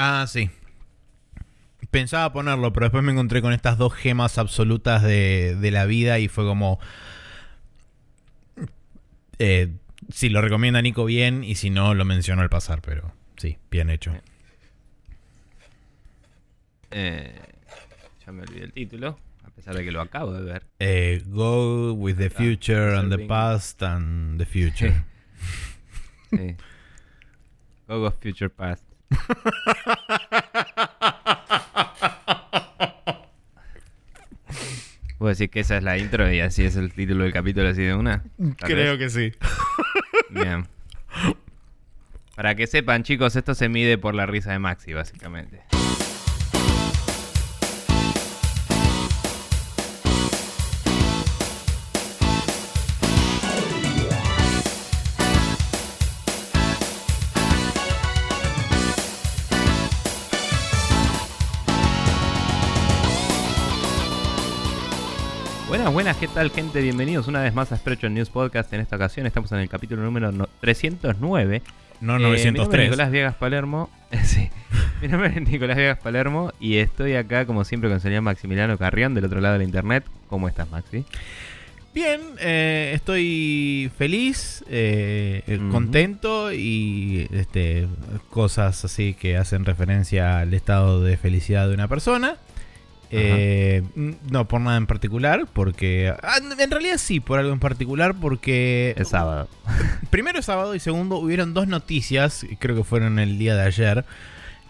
Ah, sí. Pensaba ponerlo, pero después me encontré con estas dos gemas absolutas de, de la vida y fue como... Eh, si lo recomienda Nico bien y si no lo menciono al pasar, pero sí, bien hecho. Eh, ya me olvidé el título, a pesar de que lo acabo de ver. Eh, go with the future and the past and the future. Sí. Go Go Future Past. Puedo decir que esa es la intro y así es el título del capítulo así de una. Creo vez. que sí. Bien. Para que sepan, chicos, esto se mide por la risa de Maxi, básicamente. Buenas, ¿qué tal gente? Bienvenidos una vez más a Sprecho News Podcast. En esta ocasión estamos en el capítulo número no- 309. No Eh, Mi nombre es 903. Nicolás Viegas Palermo. sí. Mi nombre es Nicolás Viegas Palermo y estoy acá como siempre con el señor Maximiliano Carrión del otro lado de la internet. ¿Cómo estás, Maxi? Bien, eh, estoy feliz, eh, contento y este, cosas así que hacen referencia al estado de felicidad de una persona. Eh, no por nada en particular, porque... ah, en realidad sí, por algo en particular, porque... Es sábado. Primero sábado y segundo hubieron dos noticias, creo que fueron el día de ayer,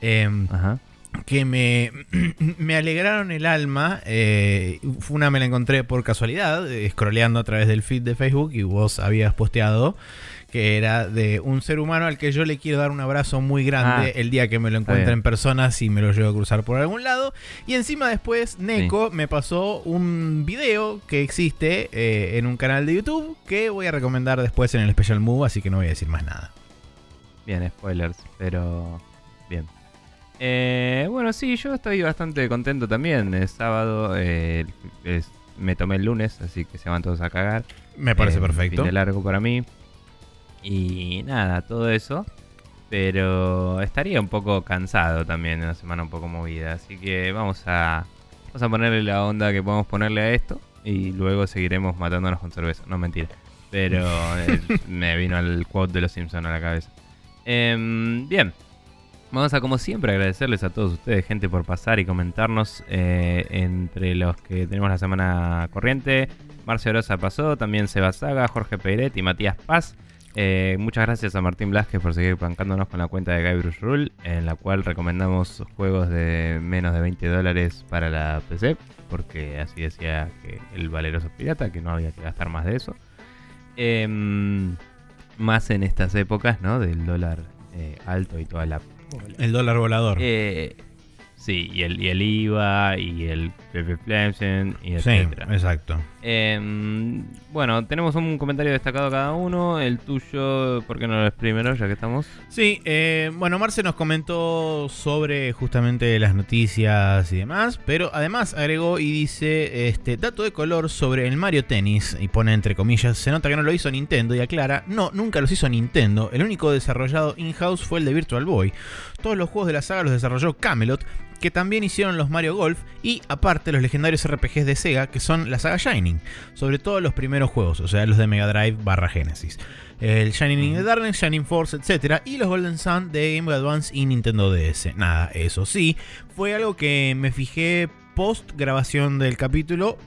em, Ajá. que me, me alegraron el alma. eh, una me la encontré por casualidad, eh, scrolleando a través del feed de Facebook y vos habías posteado que era de un ser humano al que yo le quiero dar un abrazo muy grande Ah, el día que me lo encuentre en persona si me lo llevo a cruzar por algún lado. Y encima después Neko me pasó un video que existe eh, en un canal de YouTube que voy a recomendar después en el Special Move, así que no voy a decir más nada. Bien, spoilers, pero bien. Eh, bueno, sí, yo estoy bastante contento también. Es sábado, eh, es- me tomé el lunes, así que se van todos a cagar. Me parece perfecto. Fin de largo para mí. Y nada, todo eso. Pero estaría un poco cansado también, una semana un poco movida. Así que vamos a, vamos a ponerle la onda que podemos ponerle a esto. Y luego seguiremos matándonos con cerveza. No, mentira. Pero eh, me vino el quote de los Simpsons a la cabeza. Em, bien. Vamos a, como siempre, agradecerles a todos ustedes, gente, por pasar y comentarnos. eh, entre los que tenemos la semana corriente, Marcio Rosa pasó, también Seba Saga, Jorge Peiret y Matías Paz. Eh, muchas gracias a Martín Blasquez por seguir bancándonos con la cuenta de Guybrush Rule, en la cual recomendamos juegos de menos de 20 dólares para la PC, porque así decía que el valeroso pirata, que no había que gastar más de eso. Em, más en estas épocas, ¿no? Del dólar eh, alto y toda la... El dólar volador. Eh, sí, y el, y el IVA y el Y sí, etcétera. exacto. Em, bueno, tenemos un comentario destacado cada uno. El tuyo, ¿por qué no lo es primero, ya que estamos? Sí, eh, bueno, Marce nos comentó sobre justamente las noticias y demás, pero además agregó y dice, este, dato de color sobre el Mario Tennis, y pone entre comillas, se nota que no lo hizo Nintendo y aclara, no, nunca los hizo Nintendo, el único desarrollado in-house fue el de Virtual Boy. Todos los juegos de la saga los desarrolló Camelot, que también hicieron los Mario Golf y aparte los legendarios RPGs de Sega, que son la saga Shining, sobre todo los primeros juegos, o sea, los de Mega Drive barra Genesis el Shining in the Darkness, Shining Force, etc. Y los Golden Sun de Game Boy Advance y Nintendo DS. Nada, eso sí, fue algo que me fijé post grabación del capítulo.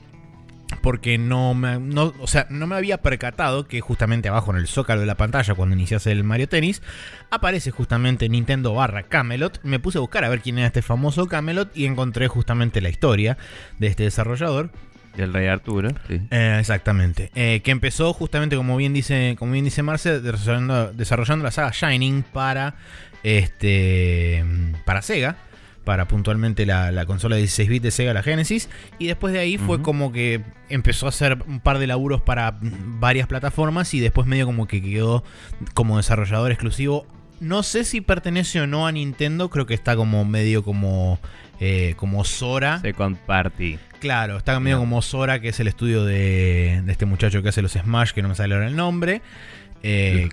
Porque no me, no, o sea, no me había percatado que justamente abajo en el zócalo de la pantalla, cuando iniciase el Mario Tennis, aparece justamente Nintendo barra Camelot. Me puse a buscar a ver quién era este famoso Camelot y encontré justamente la historia de este desarrollador. Del Rey Arturo, sí. Eh, exactamente. Eh, que empezó justamente, como bien dice, como bien dice Marce, desarrollando, desarrollando la saga Shining para este para Sega. Para puntualmente la, la consola de 16 bits de Sega, la Genesis. Y después de ahí fue como que empezó a hacer un par de laburos para varias plataformas. Y después medio como que quedó como desarrollador exclusivo. No sé si pertenece o no a Nintendo. Creo que está como medio como. eh, como Sora. Second Party. Claro, está medio No. como Sora, que es el estudio de, de este muchacho que hace los Smash, que no me sale ahora el nombre. Eh,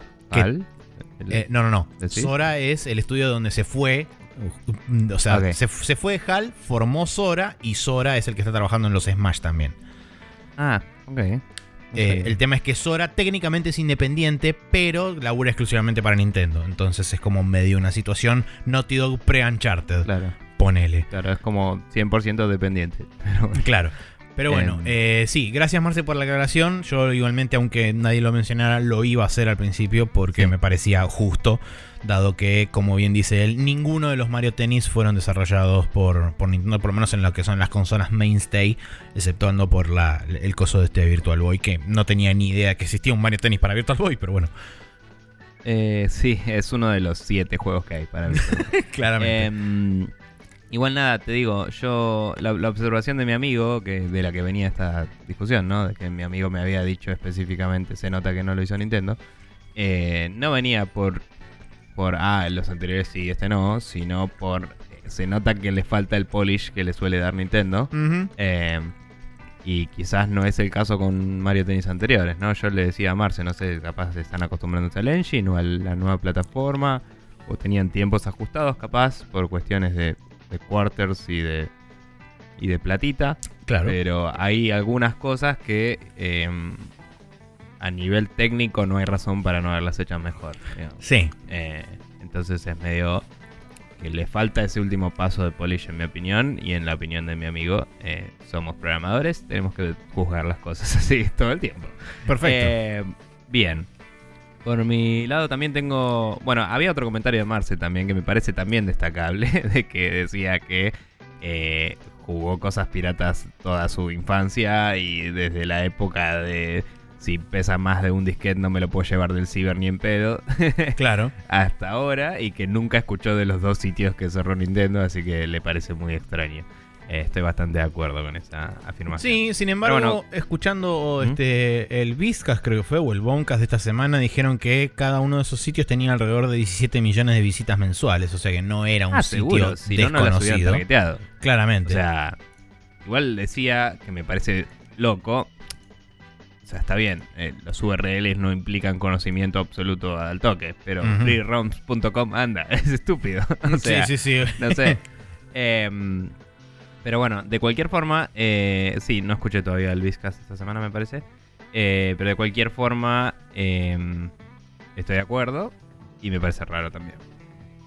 eh, no, no, no. ¿Decís? Sora es el estudio donde se fue O sea, Ok. se, se fue de HAL, formó Sora y Sora es el que está trabajando en los Smash también. Ah, ok. No Eh, el tema es que Sora técnicamente es independiente, pero labura exclusivamente para Nintendo. Entonces es como medio una situación Naughty Dog pre-Uncharted. Claro, Ponele. claro, es como 100% dependiente. Pero bueno. Claro. Pero bueno, eh, sí, gracias Marce por la aclaración. Yo igualmente, aunque nadie lo mencionara, lo iba a hacer al principio porque Sí. me parecía justo, dado que, como bien dice él, ninguno de los Mario Tennis fueron desarrollados por, por Nintendo, por lo menos en lo que son las consolas mainstay, exceptuando por la, el coso de este Virtual Boy, que no tenía ni idea que existía un Mario Tennis para Virtual Boy, pero bueno, Eh, sí, es uno de los siete juegos que hay para mí. claramente. Em, igual nada, te digo, yo la, la observación de mi amigo, que de la que venía esta discusión, ¿no? De que mi amigo me había dicho específicamente, se nota que no lo hizo Nintendo, eh, no venía por, por, ah, los anteriores sí, este no, sino por, se nota que le falta el polish que le suele dar Nintendo. Em, y quizás no es el caso con Mario Tennis anteriores, ¿no? Yo le decía a Marce, no sé, capaz se están acostumbrándose al engine o a la nueva plataforma, o tenían tiempos ajustados, capaz, por cuestiones de, de quarters y de, y de platita. Claro. Pero hay algunas cosas que em, a nivel técnico no hay razón para no haberlas hecho mejor. digamos. Sí, Eh, entonces es medio que le falta ese último paso de polish en mi opinión y en la opinión de mi amigo. eh, somos programadores, tenemos que juzgar las cosas así todo el tiempo. perfecto. Eh, bien. Por mi lado también tengo... Bueno, había otro comentario de Marce también que me parece también destacable, de que decía que eh, jugó cosas piratas toda su infancia y desde la época de si pesa más de un disquete no me lo puedo llevar del ciber ni en pedo. claro. hasta ahora y que nunca escuchó de los dos sitios que cerró Nintendo, así que le parece muy extraño. Eh, estoy bastante de acuerdo con esa afirmación. Sí, sin embargo, bueno. escuchando ¿Mm? este el Vizcas creo que fue, o el Boncast de esta semana, dijeron que cada uno de esos sitios tenía alrededor de 17 millones de visitas mensuales, o sea que no era un Ah, sitio seguro, si no, no desconocido. targeteado. O claramente. sea, igual decía que me parece loco. O sea, está bien, eh, los URLs no implican conocimiento absoluto al toque, pero freeroms.com anda, es estúpido. O sea, sí, sí, sí. no sé. Em, pero bueno, de cualquier forma, eh, sí, no escuché todavía el Vizcas esta semana, me parece. Eh, pero de cualquier forma, em, estoy de acuerdo y me parece raro también.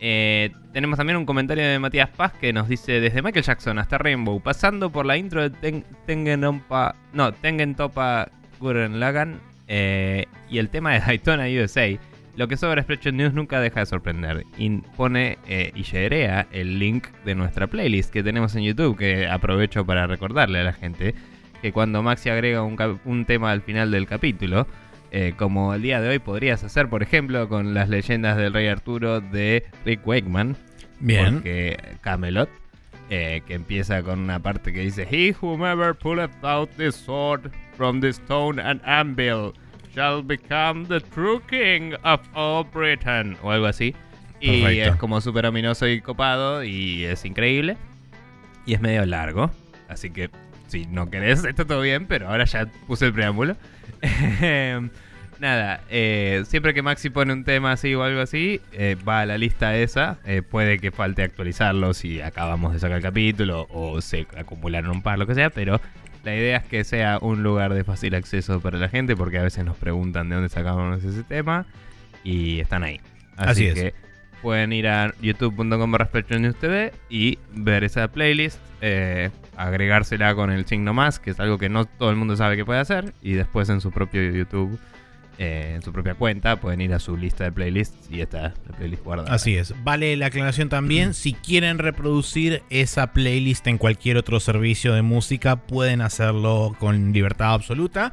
Eh, tenemos también un comentario de Matías Paz que nos dice: Desde Michael Jackson hasta Rainbow, pasando por la intro de Ten- Tengen Ompa- no, Tengen Topa Gurren Lagann eh, y el tema de Daytona USA. Lo que sobra Spreadshot News nunca deja de sorprender. Y pone eh, y sharea el link de nuestra playlist que tenemos en YouTube, que aprovecho para recordarle a la gente que cuando Maxi agrega un, un tema al final del capítulo, eh, como el día de hoy podrías hacer, por ejemplo, con las leyendas del Rey Arturo de Rick Wakeman, Bien. porque Camelot, eh, que empieza con una parte que dice: He whomever pulleth out this sword from the stone and anvil shall become the true king of all Britain, o algo así. Y Perfecto. es como súper ominoso y copado, y es increíble. Y es medio largo, así que si no querés, está todo bien, pero ahora ya puse el preámbulo. Nada, eh, siempre que Maxi pone un tema así o algo así, eh, va a la lista esa. Eh, puede que falte actualizarlo si acabamos de sacar el capítulo o se acumularon un par, lo que sea, pero la idea es que sea un lugar de fácil acceso para la gente porque a veces nos preguntan de dónde sacamos ese tema y están ahí. Así Así, es. que pueden ir a youtube.com TV y ver esa playlist, eh, agregársela con el signo más, que es algo que no todo el mundo sabe que puede hacer, y después en su propio YouTube, eh, en su propia cuenta, pueden ir a su lista de playlists y está la playlist guardada. Así es. Vale la aclaración también. Si quieren reproducir esa playlist en cualquier otro servicio de música, pueden hacerlo con libertad absoluta.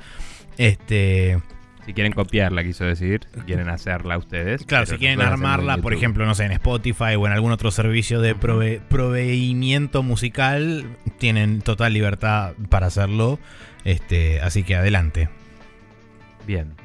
Este. Si quieren copiarla, quiso decir, si quieren hacerla ustedes. Claro, si quieren armarla, por ejemplo, no sé, en Spotify o en algún otro servicio de prove- proveimiento musical, tienen total libertad para hacerlo. Este, así que adelante. Bien.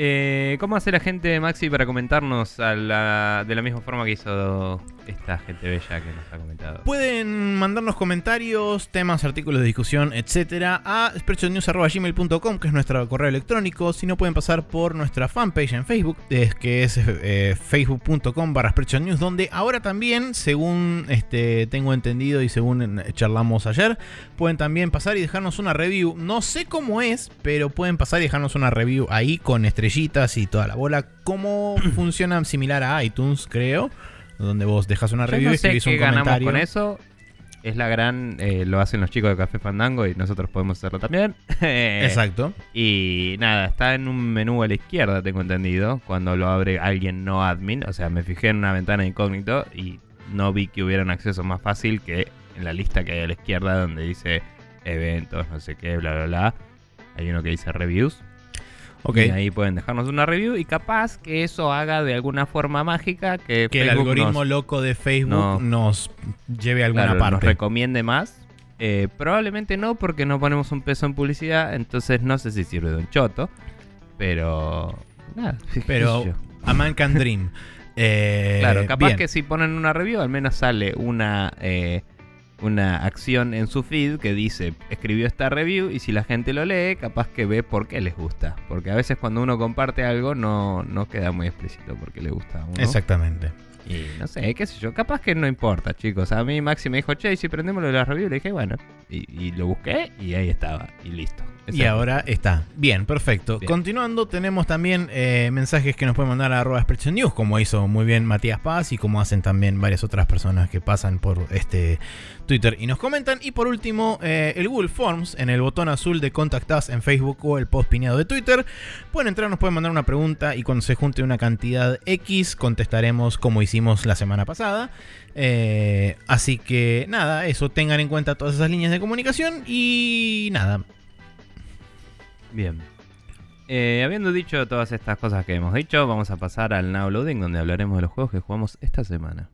Eh, ¿Cómo hace la gente, Maxi, para comentarnos a la- de la misma forma que hizo esta gente bella que nos ha comentado. Pueden mandarnos comentarios, temas, artículos de discusión, etcétera, a sprechonews.gmail.com, que es nuestro correo electrónico. Si no, pueden pasar por nuestra fanpage en Facebook, que es eh, facebook.com barra News, donde ahora también, según este, tengo entendido y según charlamos ayer, pueden también pasar y dejarnos una review. No sé cómo es, pero pueden pasar y dejarnos una review ahí con estrellitas y toda la bola. Cómo funciona similar a iTunes, creo donde vos dejas una review y escribís un ganamos comentario. con eso. Es la gran. Eh, lo hacen los chicos de Café Fandango y nosotros podemos hacerlo también. Exacto. Y nada, está en un menú a la izquierda, tengo entendido. Cuando lo abre alguien no admin. O sea, me fijé en una ventana incógnito y no vi que hubiera un acceso más fácil que en la lista que hay a la izquierda donde dice eventos, no sé qué, bla, bla, bla. Hay uno que dice reviews. Ok. Y ahí pueden dejarnos una review y capaz que eso haga de alguna forma mágica que, Que el algoritmo nos- loco de Facebook No. nos lleve a alguna claro, nos parte. recomiende más. Eh, probablemente no, porque no ponemos un peso en publicidad, entonces no sé si sirve de un choto. Pero. Nada, Pero a man can dream. Eh, Claro, capaz bien. que si ponen una review, al menos sale una. eh, una acción en su feed que dice escribió esta review y si la gente lo lee, capaz que ve por qué les gusta. Porque a veces cuando uno comparte algo no, no queda muy explícito porque le gusta a uno. Exactamente. Y no sé, qué sé yo, capaz que no importa, chicos. A mí Maxi me dijo, che, ¿y si prendemos lo de la review, le dije, bueno. Y, y lo busqué y ahí estaba. Y listo. Y ahora está. Bien, perfecto. Bien. Continuando, tenemos también eh, mensajes que nos pueden mandar a arroba Expression News, como hizo muy bien Matías Paz y como hacen también varias otras personas que pasan por este Twitter y nos comentan. Y por último, eh, el Google Forms en el botón azul de Contact Us en Facebook o el post pineado de Twitter. Pueden entrar, nos pueden mandar una pregunta y cuando se junte una cantidad X, contestaremos como hicimos la semana pasada. Eh, así que nada, eso tengan en cuenta todas esas líneas de comunicación y nada, Bien. Eh, habiendo dicho todas estas cosas que hemos dicho, vamos a pasar al Now Loading, donde hablaremos de los juegos que jugamos esta semana.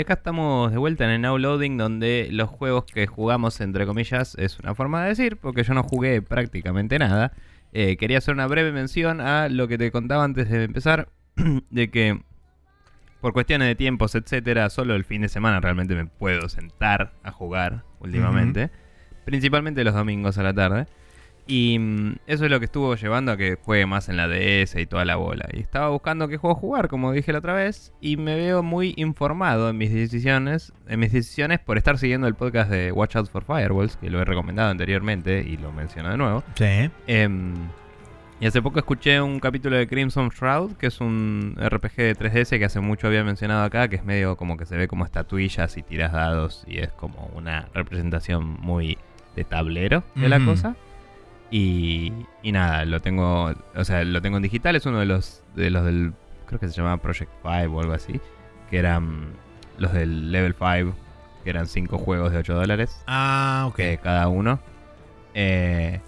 Y acá estamos de vuelta en el Now Loading, donde los juegos que jugamos, entre comillas, es una forma de decir, porque yo no jugué prácticamente nada. Eh, quería hacer una breve mención a lo que te contaba antes de empezar, de que por cuestiones de tiempos, etcétera, solo el fin de semana realmente me puedo sentar a jugar últimamente. Principalmente los domingos a la tarde. Y mm, eso es lo que estuvo llevando a que juegue más en la DS y toda la bola. Y estaba buscando qué juego jugar, como dije la otra vez, y me veo muy informado en mis decisiones, en mis decisiones por estar siguiendo el podcast de Watch Out for Firewalls, que lo he recomendado anteriormente y lo menciono de nuevo. sí. Em, y hace poco escuché un capítulo de Crimson Shroud, que es un RPG de 3DS que hace mucho había mencionado acá, que es medio como que se ve como estatuillas y tiras dados y es como una representación muy de tablero de la cosa. Y, y nada, lo tengo, o sea, lo tengo en digital, es uno de los de los del creo que se llamaba Project 5 o algo así, que eran los del Level 5, que eran 5 juegos de 8 dólares Ah, ok. que cada uno. Eh,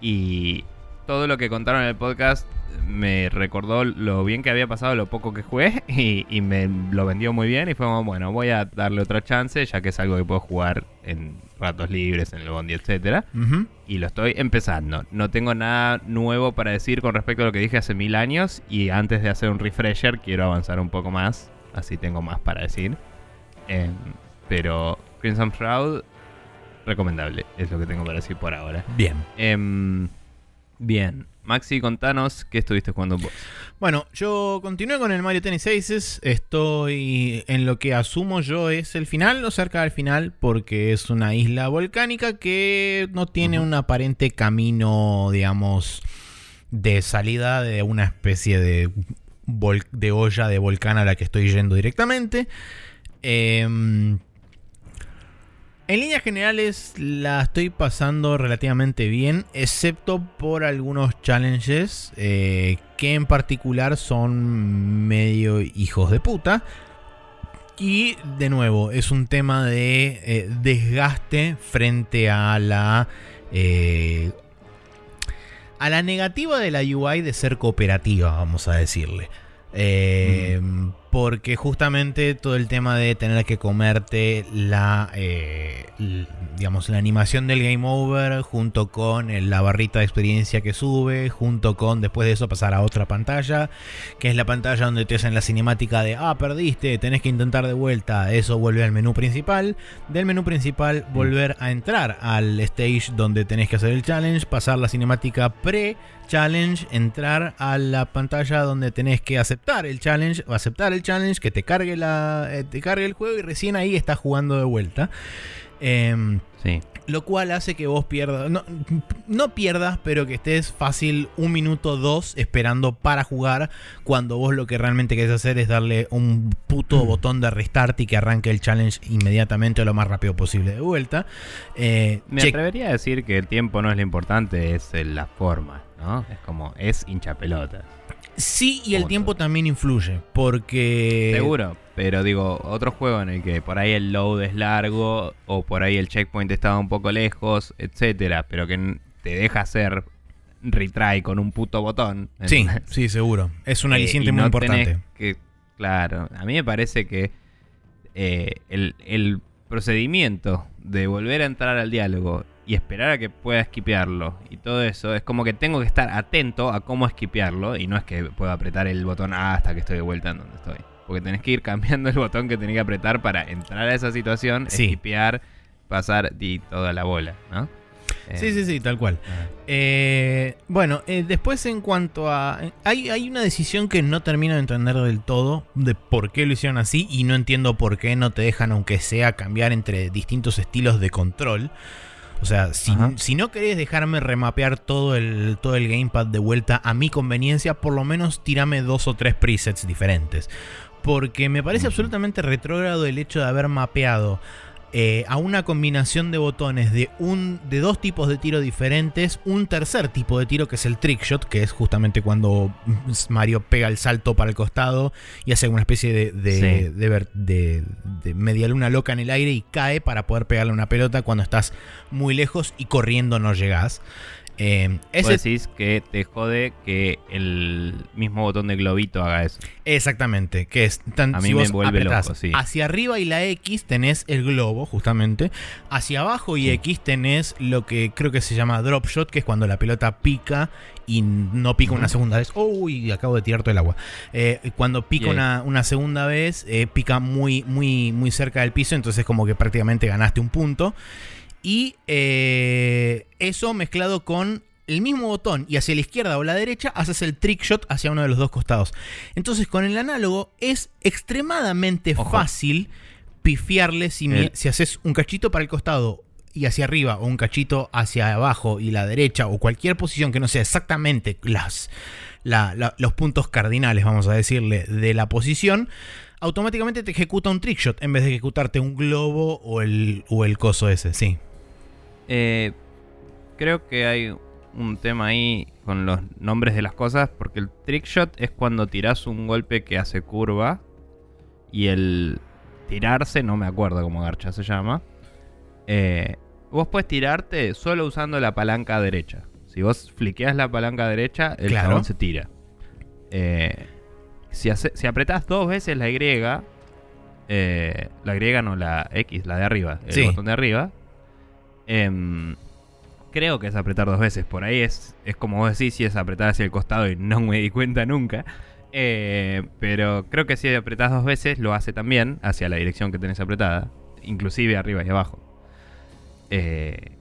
y todo lo que contaron en el podcast me recordó lo bien que había pasado, lo poco que jugué y, y me lo vendió muy bien y fue como, bueno, voy a darle otra chance ya que es algo que puedo jugar en ratos libres, en el bondi, etcétera. Y lo estoy empezando. No tengo nada nuevo para decir con respecto a lo que dije hace mil años y antes de hacer un refresher quiero avanzar un poco más, así tengo más para decir. Em, pero Crimson Shroud, recomendable, es lo que tengo para decir por ahora. Bien. Em, bien, Maxi, contanos qué estuviste jugando vos. Bueno, yo continué con el Mario Tennis Aces. Estoy en lo que asumo yo es el final o cerca del final, porque es una isla volcánica que no tiene un aparente camino, digamos, de salida de una especie de, de olla de volcán a la que estoy yendo directamente. Eh, En líneas generales la estoy pasando relativamente bien, excepto por algunos challenges eh, que en particular son medio hijos de puta. Y de nuevo, es un tema de eh, desgaste frente a la... eh, a la negativa de la UI de ser cooperativa, vamos a decirle. Eh, Porque justamente todo el tema de tener que comerte la, eh, digamos, la animación del game over junto con el- la barrita de experiencia que sube, junto con después de eso pasar a otra pantalla, que es la pantalla donde te hacen la cinemática de, ah, perdiste, tenés que intentar de vuelta, eso vuelve al menú principal, del menú principal volver a entrar al stage donde tenés que hacer el challenge, pasar la cinemática pre-challenge, entrar a la pantalla donde tenés que aceptar el challenge, o aceptar el challenge, que te cargue, la, eh, te cargue el juego y recién ahí estás jugando de vuelta. Em, Sí. lo cual hace que vos pierdas, no, no pierdas, pero que estés fácil un minuto, dos esperando para jugar, cuando vos lo que realmente querés hacer es darle un puto botón de restart y que arranque el challenge inmediatamente o lo más rápido posible de vuelta. Eh, Me atrevería a decir que el tiempo no es lo importante, es eh, la forma, ¿no? Es como, es hincha pelota. Sí, y el tiempo también influye, porque... Seguro, pero digo, otro juego en el que por ahí el load es largo o por ahí el checkpoint estaba un poco lejos, etcétera, pero que te deja hacer retry con un puto botón. Sí, sí, seguro. Es un Eh, aliciente muy no importante. que- claro, a mí me parece que eh, el, el procedimiento de volver a entrar al diálogo y esperar a que pueda esquipearlo y todo eso, es como que tengo que estar atento a cómo esquipearlo y no es que pueda apretar el botón A hasta que estoy de vuelta en donde estoy. Porque tenés que ir cambiando el botón que tenés que apretar para entrar a esa situación, Sí. esquipear, pasar y toda la bola, ¿no? Eh, Sí, sí, sí, tal cual. Eh, bueno, eh, después en cuanto a... Hay, hay una decisión que no termino de entender del todo de por qué lo hicieron así y no entiendo por qué no te dejan, aunque sea, cambiar entre distintos estilos de control. O sea, si, no querés dejarme remapear todo el, todo el gamepad de vuelta a mi conveniencia, por lo menos tirame dos o tres presets diferentes. Porque me parece absolutamente retrógrado el hecho de haber mapeado eh, a una combinación de botones de, un, de dos tipos de tiro diferentes, un tercer tipo de tiro que es el trickshot, que es justamente cuando Mario pega el salto para el costado y hace una especie de, de, Sí. de ver- de- de media luna loca en el aire y cae para poder pegarle una pelota cuando estás muy lejos y corriendo no llegás. Eh, Vos ese, decís que te jode que el mismo botón de globito haga eso. Exactamente, que es tan, A mí si me vos vuelve apretás loco, sí. hacia arriba y la X tenés el globo, justamente. Hacia abajo y X tenés lo que creo que se llama drop shot, que es cuando la pelota pica y no pica una segunda vez. Uy, acabo de tirar todo el agua. Eh, cuando pica una, una segunda vez, eh, pica muy, muy, muy cerca del piso, entonces como que prácticamente ganaste un punto. Y eh, eso mezclado con el mismo botón y hacia la izquierda o la derecha haces el trick shot hacia uno de los dos costados. Entonces con el análogo es extremadamente Ojo. fácil pifiarle si, El- si haces un cachito para el costado y hacia arriba o un cachito hacia abajo y la derecha o cualquier posición que no sea exactamente las, la- la- los puntos cardinales, vamos a decirle, de la posición, automáticamente te ejecuta un trickshot en vez de ejecutarte un globo o el, o el coso ese, sí. Eh, creo que hay un tema ahí con los nombres de las cosas, porque el trickshot es cuando tirás un golpe que hace curva y el tirarse, no me acuerdo cómo garcha se llama. eh, vos puedes tirarte solo usando la palanca derecha. Si vos fliqueas la palanca derecha, el Claro. se tira. Eh, si, hace- si apretás dos veces la Y, eh, la Y no, la X, la de arriba, el Sí. botón de arriba, em, creo que es apretar dos veces. Por ahí es, es como vos decís, si es apretar hacia el costado y no me di cuenta nunca. Eh, pero creo que si apretás dos veces lo hace también hacia la dirección que tenés apretada, inclusive arriba y abajo. Eh,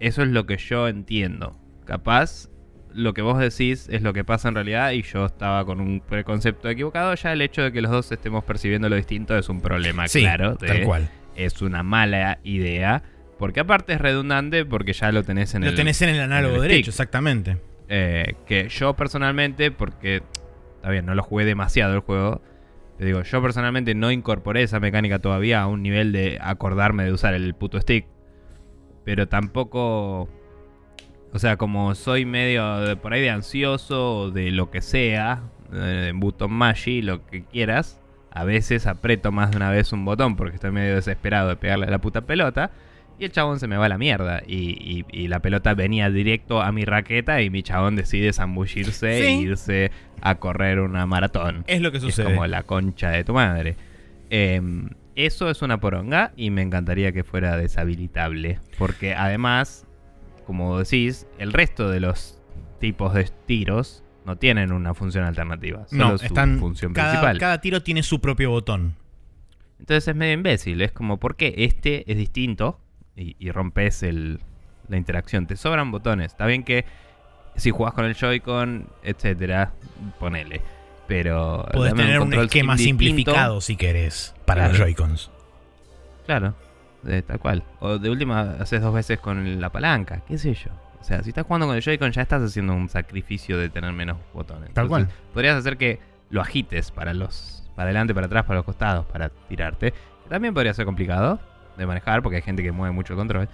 eso es lo que yo entiendo. Capaz lo que vos decís es lo que pasa en realidad y yo estaba con un preconcepto equivocado. Ya el hecho de que los dos estemos percibiendo lo distinto es un problema Sí, claro. de- tal cual. Es una mala idea. Porque aparte es redundante porque ya lo tenés en Lo el... tenés en el análogo el derecho, stick. exactamente. Eh, que yo personalmente, porque está bien, no lo jugué demasiado el juego, Te digo, yo personalmente no incorporé esa mecánica todavía a un nivel de acordarme de usar el puto stick. Pero tampoco. O sea, como soy medio de, por ahí de ansioso o de lo que sea, de button mashi, lo que quieras, a veces aprieto más de una vez un botón porque estoy medio desesperado de pegarle a la puta pelota. Y el chabón se me va a la mierda. Y, y- y la pelota venía directo a mi raqueta y mi chabón decide zambullirse Sí. e irse a correr una maratón. Es lo que Es sucede. como la concha de tu madre. Em, eso es una poronga y me encantaría que fuera deshabilitable. Porque además, como decís, el resto de los tipos de tiros no tienen una función alternativa. Solo no, su están. función cada, principal. cada tiro tiene su propio botón. Entonces es medio imbécil. Es como, ¿por qué este es distinto? Y, y rompes el, la interacción. Te sobran botones. Está bien que si jugás con el Joy-Con, etcétera, ponele. Pero. Podés tener un esquema simplificado si querés para los. Joy-Cons. Claro, tal cual. O de última, haces dos veces con la palanca, qué sé yo. O sea, si estás jugando con el Joy-Con ya estás haciendo un sacrificio de tener menos botones. Tal cual. Podrías hacer que lo agites para los para adelante, para atrás, para los costados, para tirarte. También podría ser complicado de manejar porque hay gente que mueve mucho el control.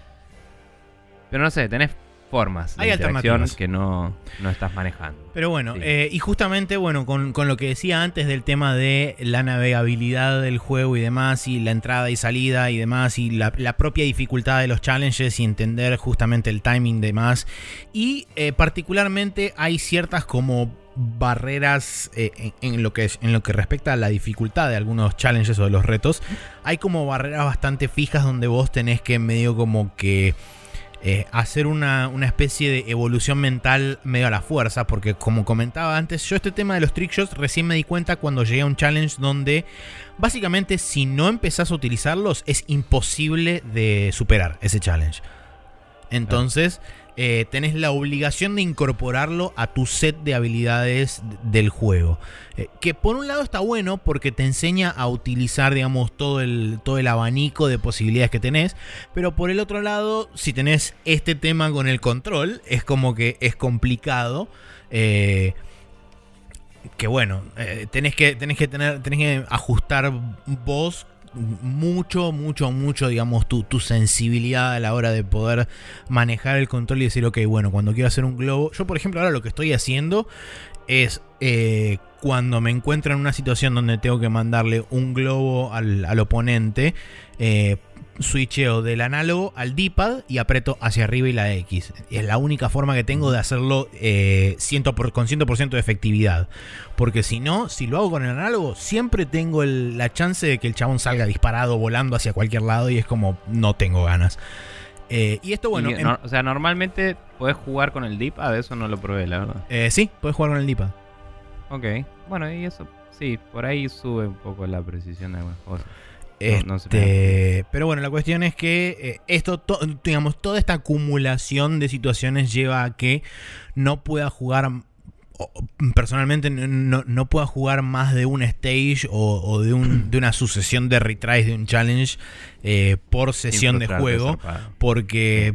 Pero no sé, tenés formas de Hay alternativas. que no, no estás manejando. Pero bueno, Sí. eh, y justamente, bueno, con, con lo que decía antes del tema de la navegabilidad del juego y demás, y la entrada y salida y demás, y la, la propia dificultad de los challenges y entender justamente el timing de más. Y eh, particularmente hay ciertas como barreras eh, en, lo que en lo que respecta a la dificultad de algunos challenges o de los retos. Hay como barreras bastante fijas donde vos tenés que medio como que eh, hacer una, una especie de evolución mental medio a la fuerza, porque como comentaba antes, yo este tema de los trickshots recién me di cuenta cuando llegué a un challenge donde básicamente si no empezás a utilizarlos es imposible de superar ese challenge. Entonces, eh, tenés la obligación de incorporarlo a tu set de habilidades del juego. Eh, que por un lado está bueno porque te enseña a utilizar, digamos, todo el, todo el abanico de posibilidades que tenés. Pero por el otro lado, si tenés este tema con el control, es como que es complicado. Eh, que bueno, eh, tenés que, que tener, tenés que ajustar vos mucho, mucho, mucho, digamos, tu, tu sensibilidad a la hora de poder manejar el control y decir, ok, bueno, cuando quiero hacer un globo. Yo, por ejemplo, ahora lo que estoy haciendo es eh, cuando me encuentro en una situación donde tengo que mandarle un globo al, al oponente, eh, switcheo del análogo al D-pad y aprieto hacia arriba y la X. Es la única forma que tengo de hacerlo eh, 100 por- con 100% de efectividad. Porque si no, si lo hago con el análogo, siempre tengo el- la chance de que el chabón salga disparado, volando hacia cualquier lado y es como no tengo ganas. Eh, y esto, bueno, Y, en- no- o sea, normalmente podés jugar con el dip. De eso no lo probé, la verdad. eh, sí, puedes jugar con el D-pad. Ok. Bueno, y eso, sí, por ahí sube un poco la precisión de algunas cosas. No- no se Este, pero bueno, la cuestión es que eh, esto, to- digamos, toda esta acumulación de situaciones lleva a que no pueda jugar, personalmente no, no- pueda jugar más de un stage o, o de, un- de una sucesión de retries de un challenge eh, por sesión de juego, porque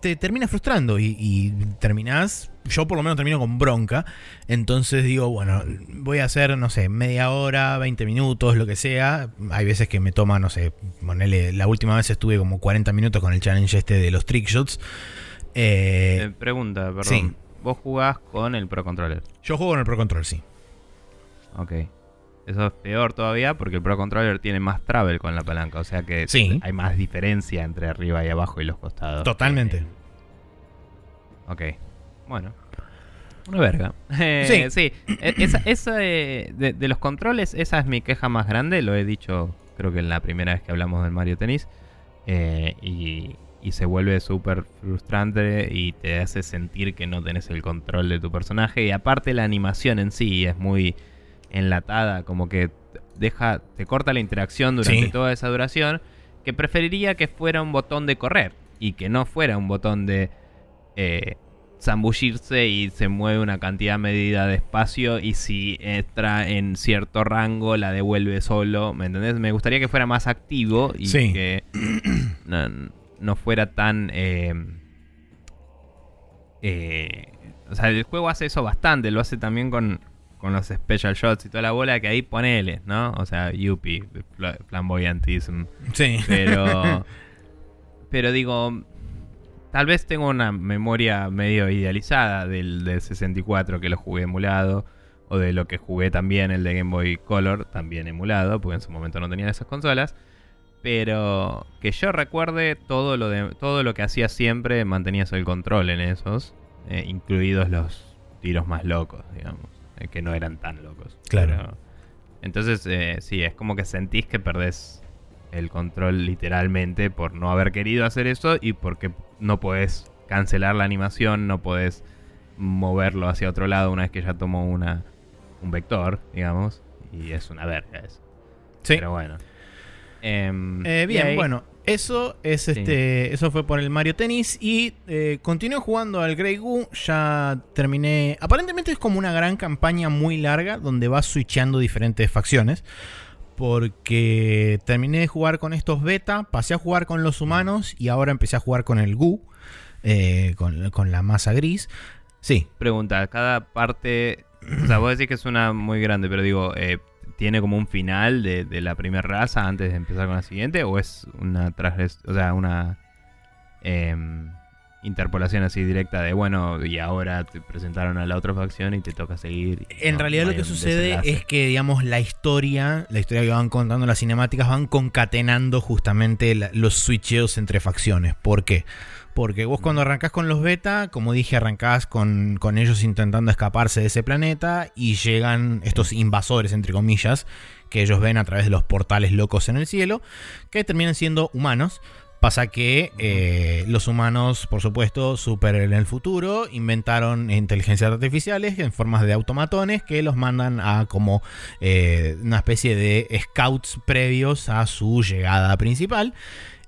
te termina frustrando y, y terminás, yo por lo menos termino con bronca, entonces digo, bueno, voy a hacer, no sé, media hora, 20 minutos, lo que sea, hay veces que me toma, no sé, ponele, la última vez estuve como 40 minutos con el challenge este de los trickshots. Eh, Eh, pregunta, perdón. sí. Vos jugás con el Pro Controller. yo juego en el Pro Control, sí. Ok. Eso es peor todavía porque el Pro Controller tiene más travel con la palanca. O sea que Sí. hay más diferencia entre arriba y abajo y los costados. Totalmente. Ok. Bueno. Una verga. Eh, sí. E- Esa, esa, de, de los controles, esa es mi queja más grande. Lo he dicho, creo que en la primera vez que hablamos del Mario Tennis. Eh, y, y se vuelve súper frustrante y te hace sentir que no tenés el control de tu personaje. Y aparte la animación en sí es muy enlatada, como que deja, te corta la interacción durante Sí. toda esa duración. Que preferiría que fuera un botón de correr y que no fuera un botón de eh, zambullirse y se mueve una cantidad medida de espacio y si entra en cierto rango la devuelve solo, ¿me entendés? Me gustaría que fuera más activo y Sí. que no, no fuera tan... eh, eh, o sea, el juego hace eso bastante, lo hace también con, con los special shots y toda la bola, que ahí ponele, ¿no? O sea, Yuppie, flamboyantism. Sí. Pero, pero digo, tal vez tengo una memoria medio idealizada del, del 64 que lo jugué emulado, o de lo que jugué también el de Game Boy Color, también emulado, porque en su momento no tenían esas consolas. Pero que yo recuerde todo lo de todo lo que hacía siempre, mantenías el control en esos, eh, incluidos los tiros más locos, digamos, eh, que no eran tan locos. Claro. Pero- entonces, eh, sí, es como que sentís que perdés el control literalmente por no haber querido hacer eso y porque no podés cancelar la animación, no podés moverlo hacia otro lado una vez que ya tomó una, un vector, digamos. Y es una verga eso. Sí. Pero bueno. Em, Eh, y bien, ahí- bueno, eso es Sí. este, eso fue por el Mario Tennis y eh, continué jugando al Grey Goo. Ya terminé. Aparentemente es como una gran campaña muy larga donde vas switchando diferentes facciones. Porque terminé de jugar con estos beta, pasé a jugar con los humanos y ahora empecé a jugar con el Goo, eh, con, la masa gris. Sí, Pregunta, cada parte... O sea, vos decís que es una muy grande, pero digo, eh, ¿tiene como un final de, la primera raza antes de empezar con la siguiente? ¿O es una o sea, una em, interpolación así directa de, bueno, y ahora te presentaron a la otra facción y te toca seguir? En no- realidad no lo que sucede desenlace? es que, digamos, la historia, la historia que van contando las cinemáticas, van concatenando justamente la- los switcheos entre facciones. ¿Por qué? Porque vos cuando arrancás con los beta, como dije, arrancás con, con ellos intentando escaparse de ese planeta y llegan estos invasores, entre comillas, que ellos ven a través de los portales locos en el cielo, que terminan siendo humanos. Pasa que eh, los humanos, por supuesto, super en el futuro, inventaron inteligencias artificiales en formas de automatones que los mandan a como eh, una especie de scouts previos a su llegada principal.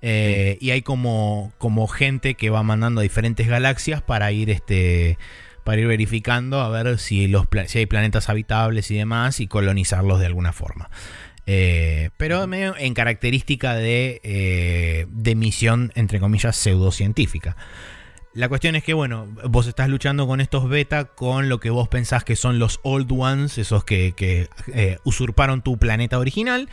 Eh, Y hay como, como gente que va mandando a diferentes galaxias para ir este. Para ir verificando a ver si, los si hay planetas habitables y demás y colonizarlos de alguna forma. Eh, pero medio en característica de, eh, de misión, entre comillas, pseudocientífica. La cuestión es que, bueno, vos estás luchando con estos beta con lo que vos pensás que son los old ones, esos que, que, eh, usurparon tu planeta original,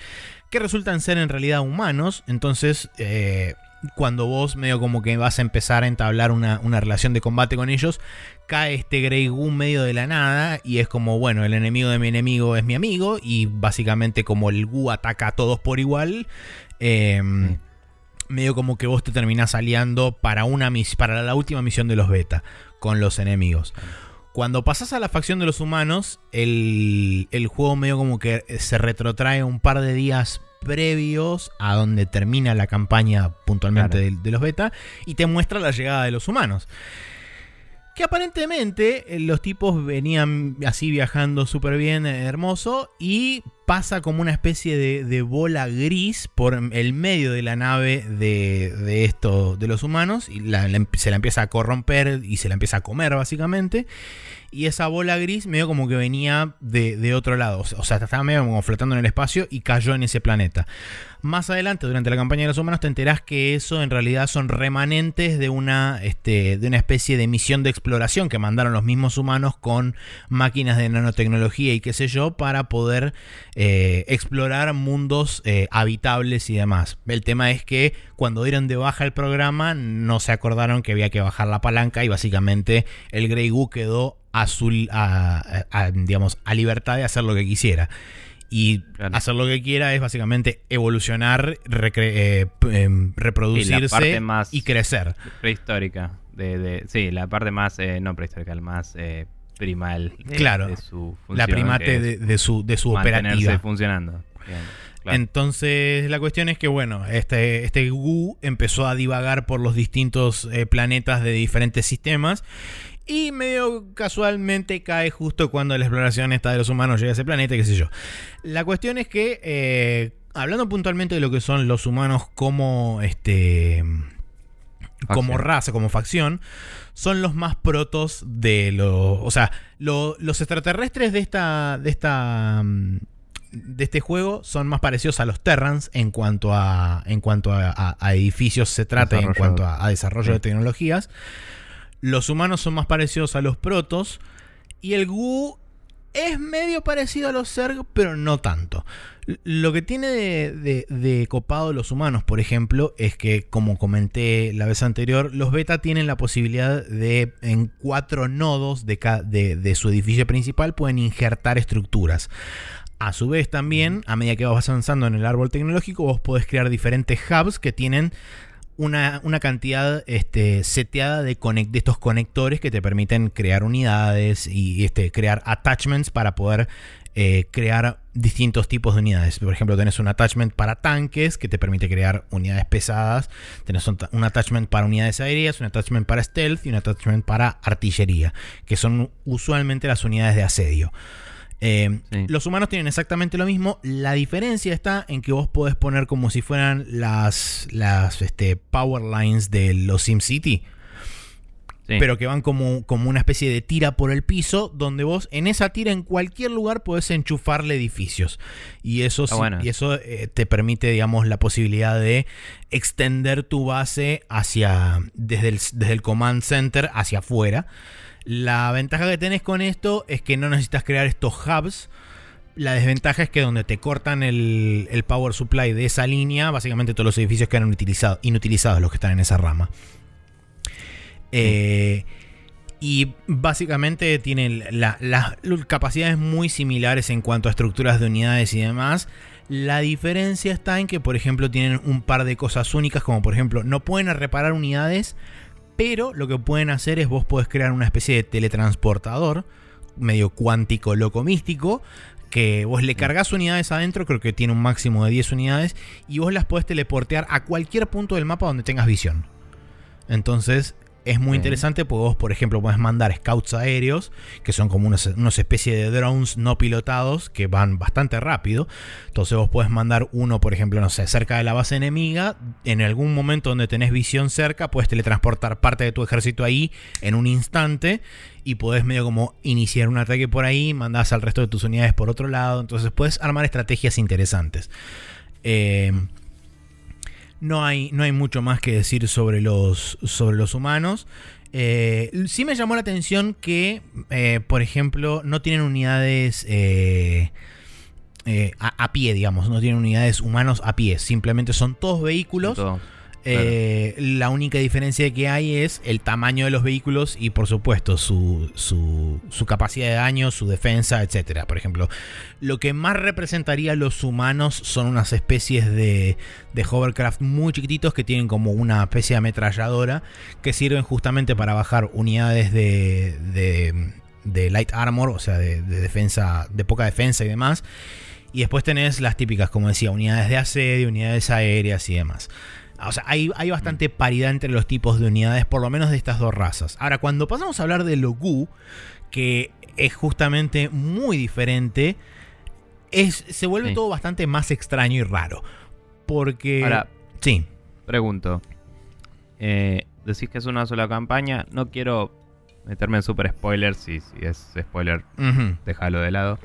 que resultan ser en realidad humanos. Entonces, eh, cuando vos medio como que vas a empezar a entablar una, una relación de combate con ellos, cae este Grey Goo medio de la nada y es como, bueno, el enemigo de mi enemigo es mi amigo y básicamente como el Goo ataca a todos por igual, eh, Sí. medio como que vos te terminás aliando para, una mis para la última misión de los beta con los enemigos. Cuando pasas a la facción de los humanos, el, el juego medio como que se retrotrae un par de días previos a donde termina la campaña puntualmente Claro. de, de los beta y te muestra la llegada de los humanos. Que aparentemente eh, los tipos venían así viajando súper bien, eh, hermoso, y pasa como una especie de, de bola gris por el medio de la nave de, de esto, de los humanos, y la- la se la empieza a corromper y se la empieza a comer básicamente. Y esa bola gris medio como que venía de, de otro lado. O sea, estaba medio como flotando en el espacio y cayó en ese planeta. Más adelante, durante la campaña de los humanos, te enterás que eso en realidad son remanentes de una, este, de una especie de misión de exploración que mandaron los mismos humanos con máquinas de nanotecnología y qué sé yo, para poder eh, explorar mundos eh, habitables y demás. El tema es que cuando dieron de baja el programa, no se acordaron que había que bajar la palanca y básicamente el Grey Goo quedó a, a- a, digamos, a libertad de hacer lo que quisiera. Y Claro. hacer lo que quiera es básicamente evolucionar, recre- eh, em, reproducirse parte más- y crecer. Prehistórica. De, de, sí, la parte más, eh, no prehistórica, la más eh, primal de, Claro. de su función. La primate de, de su, de su operativa. funcionando. Bien, claro. Entonces la cuestión es que bueno, este, este Gu empezó a divagar por los distintos eh, planetas de diferentes sistemas y medio casualmente cae justo cuando la exploración esta de los humanos llega a ese planeta, qué sé yo. La cuestión es que, eh, hablando puntualmente de lo que son los humanos como este... Como Facción. raza, como facción, son los más protos de los. O sea, lo- los extraterrestres de esta. de esta. mm, de este juego son más parecidos a los Terrans en cuanto a. en cuanto a, a- a edificios se trata y en cuanto a, a desarrollo Sí. de tecnologías. Los humanos son más parecidos a los protos. Y el Gu Es medio parecido a los Zerg, pero no tanto. Lo que tiene de, copado los humanos, por ejemplo, es que, como comenté la vez anterior, los beta tienen la posibilidad de, en cuatro nodos de, de su edificio principal, pueden injertar estructuras. A su vez también, a medida que vas avanzando en el árbol tecnológico, vos podés crear diferentes hubs que tienen una, cantidad este, seteada de, de, estos conectores que te permiten crear unidades y este, crear attachments para poder eh, crear distintos tipos de unidades. Por ejemplo, tenés un attachment para tanques que te permite crear unidades pesadas. Tenés un, attachment para unidades aéreas, un attachment para stealth y un attachment para artillería, que son usualmente las unidades de asedio. Eh, los humanos tienen exactamente lo mismo. La diferencia está en que vos podés poner como si fueran las, las este, power lines de los SimCity. Pero que van como, como una especie de tira por el piso, donde vos en esa tira en cualquier lugar podés enchufarle edificios. Y eso, y eso eh, te permite, digamos, la posibilidad de extender tu base hacia, desde el, desde el command center hacia afuera. La ventaja que tenés con esto es que no necesitas crear estos hubs. La desventaja es que donde te cortan el, power supply de esa línea, básicamente todos los edificios quedan inutilizados, inutilizados los que están en esa rama. Eh, y básicamente tienen las capacidades muy similares en cuanto a estructuras de unidades y demás. La diferencia está en que, por ejemplo, tienen un par de cosas únicas, como por ejemplo, no pueden reparar unidades, pero lo que pueden hacer es vos podés crear una especie de teletransportador, medio cuántico, loco místico, que vos le cargas unidades adentro, creo que tiene un máximo de 10 unidades, y vos las podés teleportear a cualquier punto del mapa donde tengas visión. Entonces, es muy interesante porque vos, por ejemplo, puedes mandar scouts aéreos, que son como unos, unos especie de drones no pilotados que van bastante rápido. Entonces vos puedes mandar uno, por ejemplo, no sé, cerca de la base enemiga. En algún momento donde tenés visión cerca, puedes teletransportar parte de tu ejército ahí en un instante. Y podés medio como iniciar un ataque por ahí, mandás al resto de tus unidades por otro lado. Entonces puedes armar estrategias interesantes. Eh, no hay, no hay mucho más que decir sobre los, sobre los humanos. Eh, sí me llamó la atención que, eh, por ejemplo, no tienen unidades eh, a, pie, digamos, no tienen unidades humanos a pie, simplemente son todos vehículos. Eh, la única diferencia que hay es el tamaño de los vehículos y por supuesto su, capacidad de daño, su defensa, etc. Por ejemplo, lo que más representaría a los humanos son unas especies de, hovercraft muy chiquititos que tienen como una especie de ametralladora que sirven justamente para bajar unidades de, light armor, o sea, de defensa, de poca defensa y demás. Y después tenés las típicas, como decía, unidades de asedio, unidades aéreas y demás. O sea, hay, bastante paridad entre los tipos de unidades, por lo menos de estas dos razas. Ahora, cuando pasamos a hablar de Logu, que es justamente muy diferente, es, se vuelve todo bastante más extraño y raro. Porque... Ahora, sí. Pregunto. Eh, decís que es una sola campaña. No quiero meterme en super spoilers. Si, si es spoiler, déjalo de lado.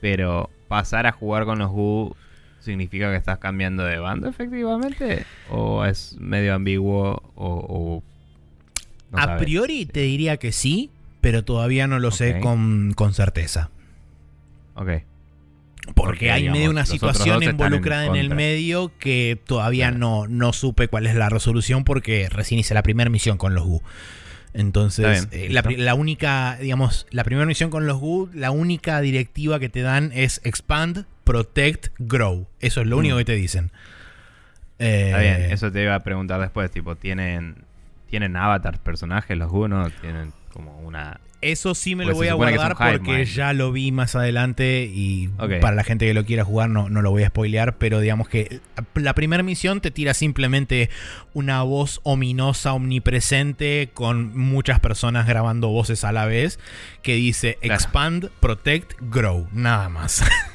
Pero pasar a jugar con los Gu ¿Significa que estás cambiando de bando efectivamente? ¿O es medio ambiguo? O, a priori te diría que sí, pero todavía no lo sé con, certeza. Ok. Porque, hay medio una situación involucrada en, el medio que todavía no, no supe cuál es la resolución porque recién hice la primera misión con los GU. Entonces, eh, la, única, digamos, la primera misión con los GU, la única directiva que te dan es expand Protect, Grow. Eso es lo único mm. que te dicen. Está bien, eh, eso te iba a preguntar después, tipo, ¿tienen, ¿tienen avatars personajes los unos? ¿Tienen como una... Eso sí me lo voy a guardar porque ya lo vi más adelante y para la gente que lo quiera jugar no, no lo voy a spoilear, pero digamos que la primera misión te tira simplemente una voz ominosa, omnipresente, con muchas personas grabando voces a la vez, que dice Expand, Protect, Grow, nada más.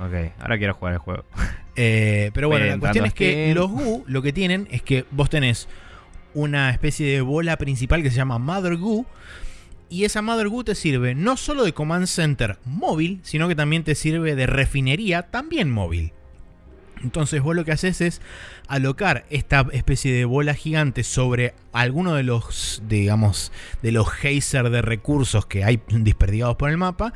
Ok, ahora quiero jugar el juego. Eh, pero bueno, la cuestión es que los Gu lo que tienen es que vos tenés una especie de bola principal que se llama Mother Gu. Y esa Mother Gu te sirve no solo de Command Center móvil, sino que también te sirve de refinería también móvil. Entonces vos lo que haces es alocar esta especie de bola gigante sobre alguno de los, digamos, de los geysers de recursos que hay desperdigados por el mapa.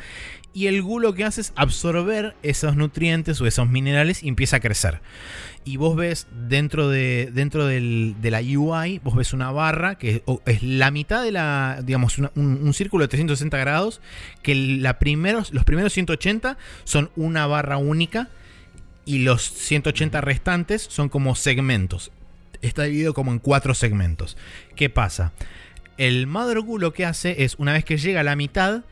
Y el GU lo que hace es absorber esos nutrientes o esos minerales y empieza a crecer. Y vos ves dentro de, dentro de la UI, vos ves una barra que es la mitad de la, digamos, un, círculo de 360 grados, que la primeros, los primeros 180 son una barra única y los 180 restantes son como segmentos. Está dividido como en cuatro segmentos. ¿Qué pasa? El Mother lo que hace es, una vez que llega a la mitad,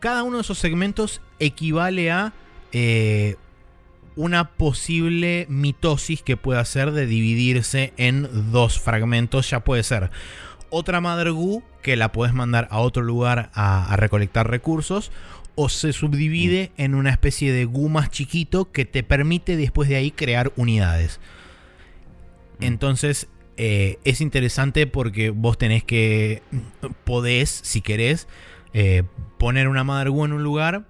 cada uno de esos segmentos equivale a eh, una posible mitosis que puede hacer de dividirse en dos fragmentos. Ya puede ser otra Mother que la puedes mandar a otro lugar a recolectar recursos o se subdivide mm. en una especie de GU más chiquito que te permite después de ahí crear unidades. Mm. Entonces eh, es interesante porque vos tenés que, podés, si querés, eh, poner una Mother en un lugar,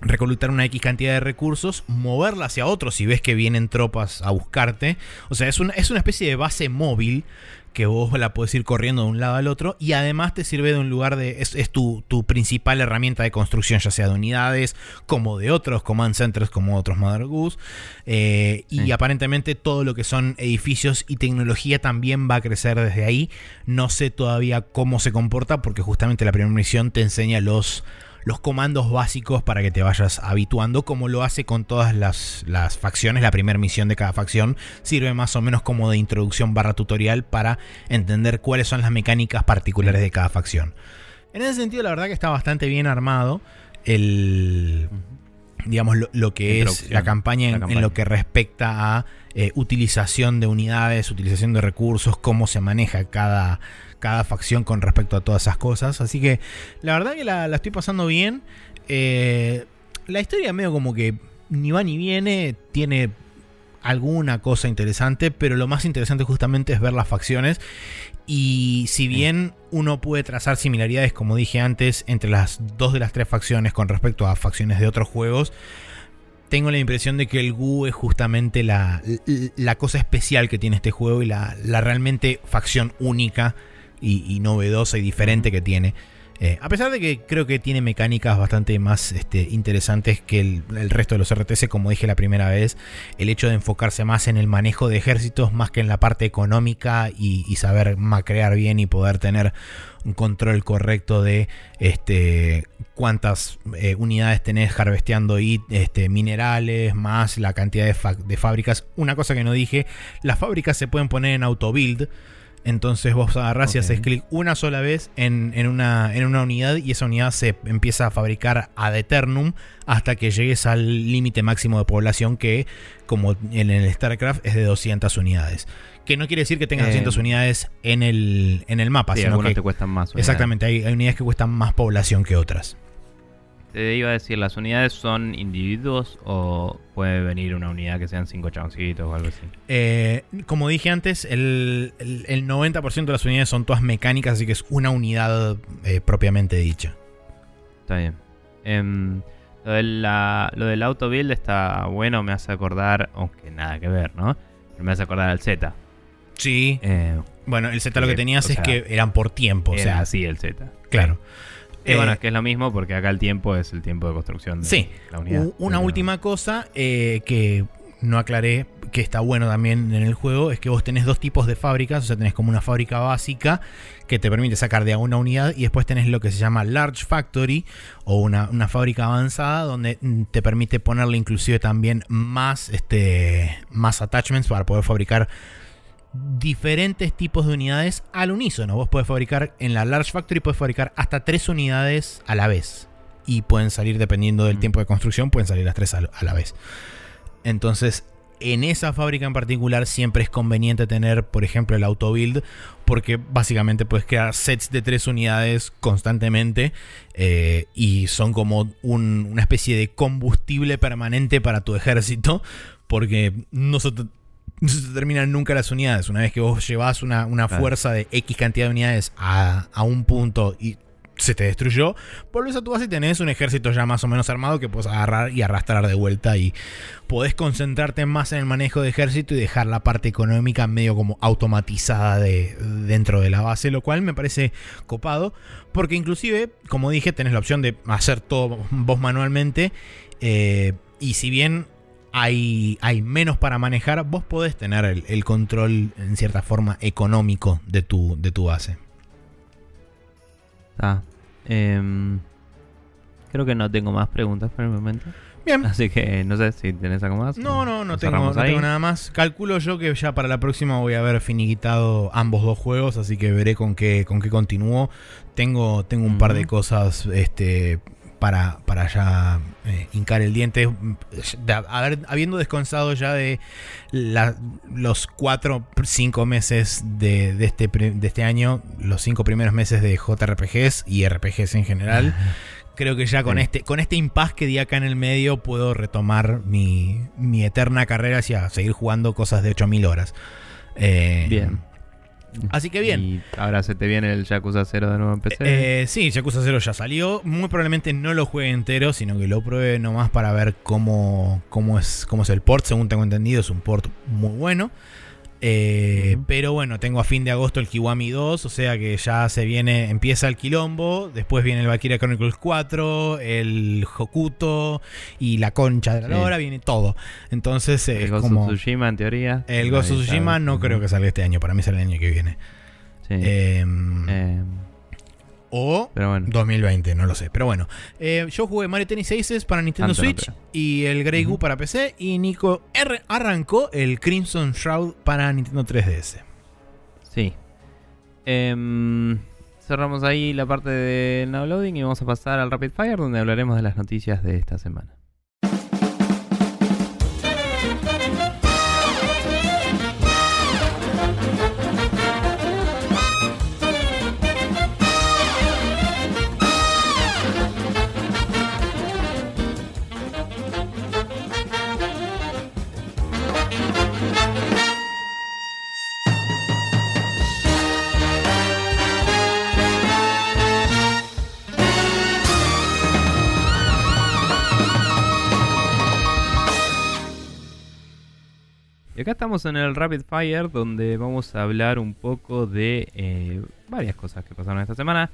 reclutar una X cantidad de recursos, moverla hacia otro si ves que vienen tropas a buscarte. O sea, es una, es una especie de base móvil que vos la puedes ir corriendo de un lado al otro y además te sirve de un lugar de... es, tu, principal herramienta de construcción, ya sea de unidades, como de otros command centers, como otros Mother Goose. Eh, y aparentemente todo lo que son edificios y tecnología también va a crecer desde ahí. No sé todavía cómo se comporta porque justamente la primera misión te enseña los los comandos básicos para que te vayas habituando, como lo hace con todas las, facciones. La primera misión de cada facción sirve más o menos como de introducción barra tutorial para entender cuáles son las mecánicas particulares de cada facción. En ese sentido, la verdad que está bastante bien armado. El, digamos, lo, que es la campaña, en, lo que respecta a eh, utilización de unidades, utilización de recursos, cómo se maneja cada, cada facción con respecto a todas esas cosas. Así que la verdad que la, estoy pasando bien. Eh, la historia medio como que ni va ni viene, tiene alguna cosa interesante, pero lo más interesante justamente es ver las facciones. Y si bien uno puede trazar similaridades, como dije antes, entre las dos de las tres facciones con respecto a facciones de otros juegos, tengo la impresión de que el GU es justamente la, cosa especial que tiene este juego y la, la realmente facción única y, novedosa y diferente que tiene. Eh, a pesar de que creo que tiene mecánicas bastante más este, interesantes que el, resto de los RTS, como dije la primera vez, el hecho de enfocarse más en el manejo de ejércitos más que en la parte económica y, saber macrear bien y poder tener un control correcto de este, cuántas eh, unidades tenés harvesteando y este, minerales, más la cantidad de, de fábricas. Una cosa que no dije, las fábricas se pueden poner en auto build entonces vos agarrás y haces clic una sola vez en, una, en una unidad y esa unidad se empieza a fabricar ad eternum hasta que llegues al límite máximo de población que, como en el StarCraft, es de 200 unidades. Que no quiere decir que tengas 200 eh, unidades en el, en el mapa. sino que te cuestan más. Exactamente, hay unidades que cuestan más población que otras. Te iba a decir, ¿las unidades son individuos o puede venir una unidad que sean cinco chaboncitos o algo así? Eh, como dije antes, el, 90% de las unidades son todas mecánicas, así que es una unidad eh, propiamente dicha. Está bien. Em, lo, de la, lo del auto build está bueno, me hace acordar, aunque nada que ver, ¿no? Pero me hace acordar al Z. Sí. Eh, bueno, el Z lo que tenías es que eran por tiempo. o sea, así el Z. Claro. Eh, bueno, es que es lo mismo porque acá el tiempo es el tiempo de construcción de la unidad. Una última cosa eh, que no aclaré, que está bueno también en el juego, es que vos tenés dos tipos de fábricas. O sea, tenés como una fábrica básica que te permite sacar de a una unidad y después tenés lo que se llama Large Factory o una, una fábrica avanzada donde te permite ponerle inclusive también más, este, más attachments para poder fabricar diferentes tipos de unidades al unísono. Vos podés fabricar en la Large Factory, puedes fabricar hasta tres unidades a la vez. Y pueden salir, dependiendo del mm. tiempo de construcción, pueden salir las tres a la vez. Entonces, en esa fábrica en particular siempre es conveniente tener, por ejemplo, el auto build, porque básicamente puedes crear sets de tres unidades constantemente eh, y son como una especie de combustible permanente para tu ejército, porque no, no se terminan nunca las unidades. Una vez que vos llevas una, fuerza de X cantidad de unidades a, un punto y se te destruyó, volvés a tu base y tenés un ejército ya más o menos armado que puedes agarrar y arrastrar de vuelta y podés concentrarte más en el manejo de ejército y dejar la parte económica medio como automatizada de, dentro de la base, lo cual me parece copado, porque inclusive, como dije, tenés la opción de hacer todo vos manualmente eh, y si bien hay, hay, menos para manejar, vos podés tener el, el, control en cierta forma económico de tu, de tu base. Ah, eh, creo que no tengo más preguntas por el momento. Bien. Así que no sé si tenés algo más. No, no, no, tengo, no tengo, nada más. Calculo yo que ya para la próxima voy a haber finiquitado ambos dos juegos, así que veré con qué, con qué continúo. Tengo, tengo un uh -huh. par de cosas este, para, para ya eh, hincar el diente. De haber, habiendo descansado ya de la, los 4, 5 meses de, de, este, de este año, los 5 primeros meses de JRPGs y RPGs en general. Creo que ya con sí. este con este impasse que di acá en el medio puedo retomar mi, mi eterna carrera hacia seguir jugando cosas de 8000 horas. Eh, Bien. Así que bien. Y ahora se te viene el Yakuza 0 de nuevo en PC. Eh, sí, Yakuza 0 ya salió. Muy probablemente no lo juegue entero, sino que lo pruebe nomás para ver cómo, cómo, es, cómo es el port. Según tengo entendido, es un port muy bueno. Eh, uh -huh. Pero bueno, tengo a fin de agosto el Kiwami 2, o sea que ya se viene, empieza el quilombo, después viene el Valkyria Chronicles 4, el Hokuto y la concha de la lora, sí. viene todo. Entonces el es Ghost como... of Tsushima en teoría. El of Tsushima no creo que salga este año, para mí sale el año que viene. Sí. Eh, eh, o bueno. 2020, no lo sé. Pero bueno, eh, yo jugué Mario Tennis Aces para Nintendo Switch no, y el Grey uh -huh. Goo para PC. Y Nico R arrancó el Crimson Shroud para Nintendo 3DS. Sí. Eh, cerramos ahí la parte de Now Loading y vamos a pasar al Rapid Fire, donde hablaremos de las noticias de esta semana. Acá estamos en el Rapid Fire donde vamos a hablar un poco de eh, varias cosas que pasaron esta semana.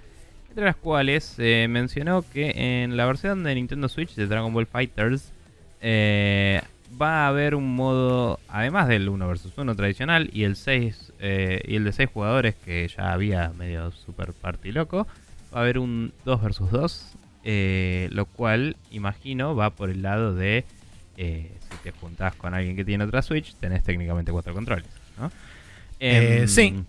Entre las cuales eh, mencionó que en la versión de Nintendo Switch de Dragon Ball Fighters eh, va a haber un modo, además del 1 vs 1 tradicional y el 6 y el de 6 jugadores que ya había medio super party loco, va a haber un 2 vs 2, lo cual imagino va por el lado de eh, si te juntás con alguien que tiene otra Switch, tenés técnicamente cuatro controles. ¿no? Eh, eh, sí.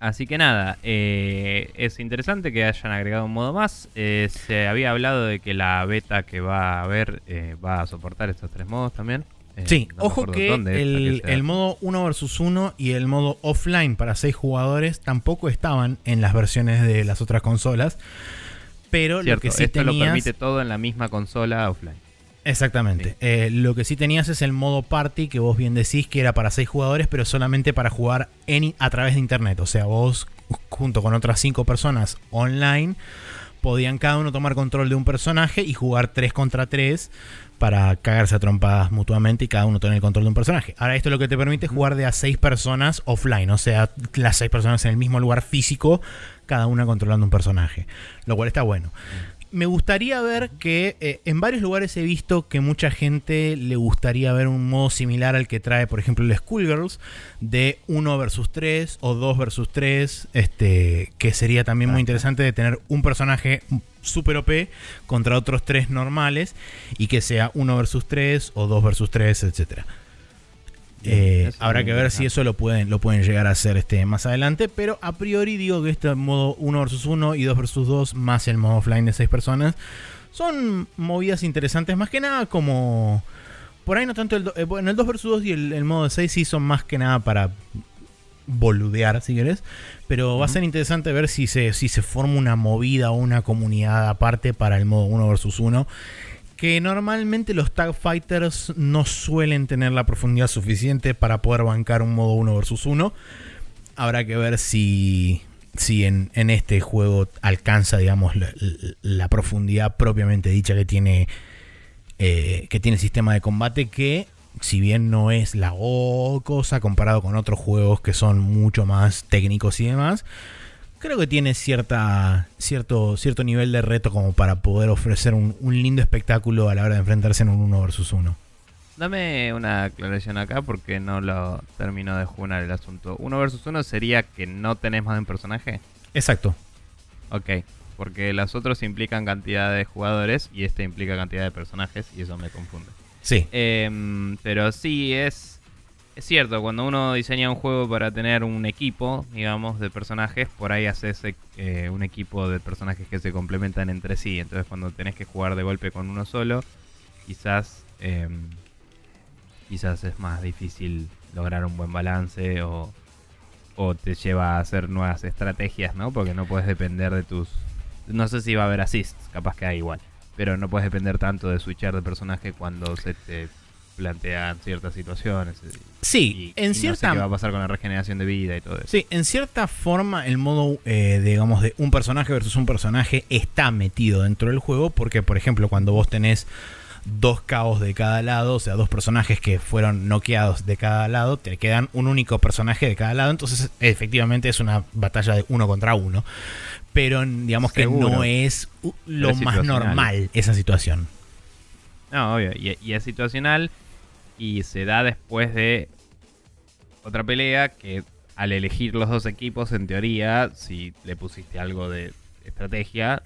Así que nada, eh, es interesante que hayan agregado un modo más. se había hablado de que la beta que va a haber va a soportar estos tres modos también. sí, no ojo que el, modo 1 vs 1 y el modo offline para 6 jugadores tampoco estaban en las versiones de las otras consolas. Pero Cierto, lo que sí esto tenías... lo permite todo en la misma consola offline. Exactamente. Sí. Eh, lo que sí tenías es el modo party, que vos bien decís que era para 6 jugadores, pero solamente para jugar en, a través de internet. O sea, vos junto con otras 5 personas online podían cada uno tomar control de un personaje y jugar 3 contra 3 para cagarse a trompadas mutuamente y cada uno tener el control de un personaje. Ahora esto lo que te permite es jugar de a 6 personas offline, o sea, las 6 personas en el mismo lugar físico, cada una controlando un personaje, lo cual está bueno me gustaría ver que eh, en varios lugares he visto que mucha gente le gustaría ver un modo similar al que trae, por ejemplo, el Schoolgirls, de 1 versus 3 o 2 versus 3, este, que sería también muy interesante de tener un personaje super OP contra otros 3 normales y que sea 1 versus 3 o 2 versus 3, etcétera. Eh, habrá que ver si eso lo pueden, lo pueden llegar a hacer este, más adelante. Pero a priori digo que este modo 1 vs 1 y 2 vs 2 más el modo offline de 6 personas son movidas interesantes. Más que nada como... Por ahí no tanto el... Eh, bueno, el 2 vs 2 y el, el, modo de 6 sí son más que nada para boludear si querés. Pero uh -huh. va a ser interesante ver si se, si se forma una movida o una comunidad aparte para el modo 1 vs 1 que normalmente los Tag Fighters no suelen tener la profundidad suficiente para poder bancar un modo 1 versus 1. Habrá que ver si, si en, este juego alcanza, digamos, la, profundidad propiamente dicha que tiene, eh, que tiene el sistema de combate, que si bien no es la cosa comparado con otros juegos que son mucho más técnicos y demás, creo que tiene cierta, cierto, cierto nivel de reto como para poder ofrecer un, un lindo espectáculo a la hora de enfrentarse en un 1 versus 1. Dame una aclaración acá porque no lo termino de jugar el asunto. Uno versus uno sería que no tenés más de un personaje. Exacto. Ok, porque los otros implican cantidad de jugadores y este implica cantidad de personajes y eso me confunde. Sí. Em, pero sí, es, es cierto, cuando uno diseña un juego para tener un equipo, digamos, de personajes, por ahí haces eh, un equipo de personajes que se complementan entre sí. Entonces cuando tenés que jugar de golpe con uno solo, quizás... Em, quizás es más difícil lograr un buen balance o, te lleva a hacer nuevas estrategias, ¿no? Porque no puedes depender de tus... No sé si va a haber assists, capaz que hay igual. Pero no puedes depender tanto de switchar de personaje cuando se te plantean ciertas situaciones. Sí, en cierta... No sé qué va a pasar con la regeneración de vida y todo eso. Sí, en cierta forma el modo, eh, digamos, de un personaje versus un personaje está metido dentro del juego porque, por ejemplo, cuando vos tenés dos caos de cada lado, o sea, dos personajes que fueron noqueados de cada lado, te quedan un único personaje de cada lado, entonces efectivamente es una batalla de uno contra uno. Pero digamos que no es lo más normal esa situación. No, obvio, y, es situacional y se da después de otra pelea que al elegir los dos equipos, en teoría, si le pusiste algo de estrategia...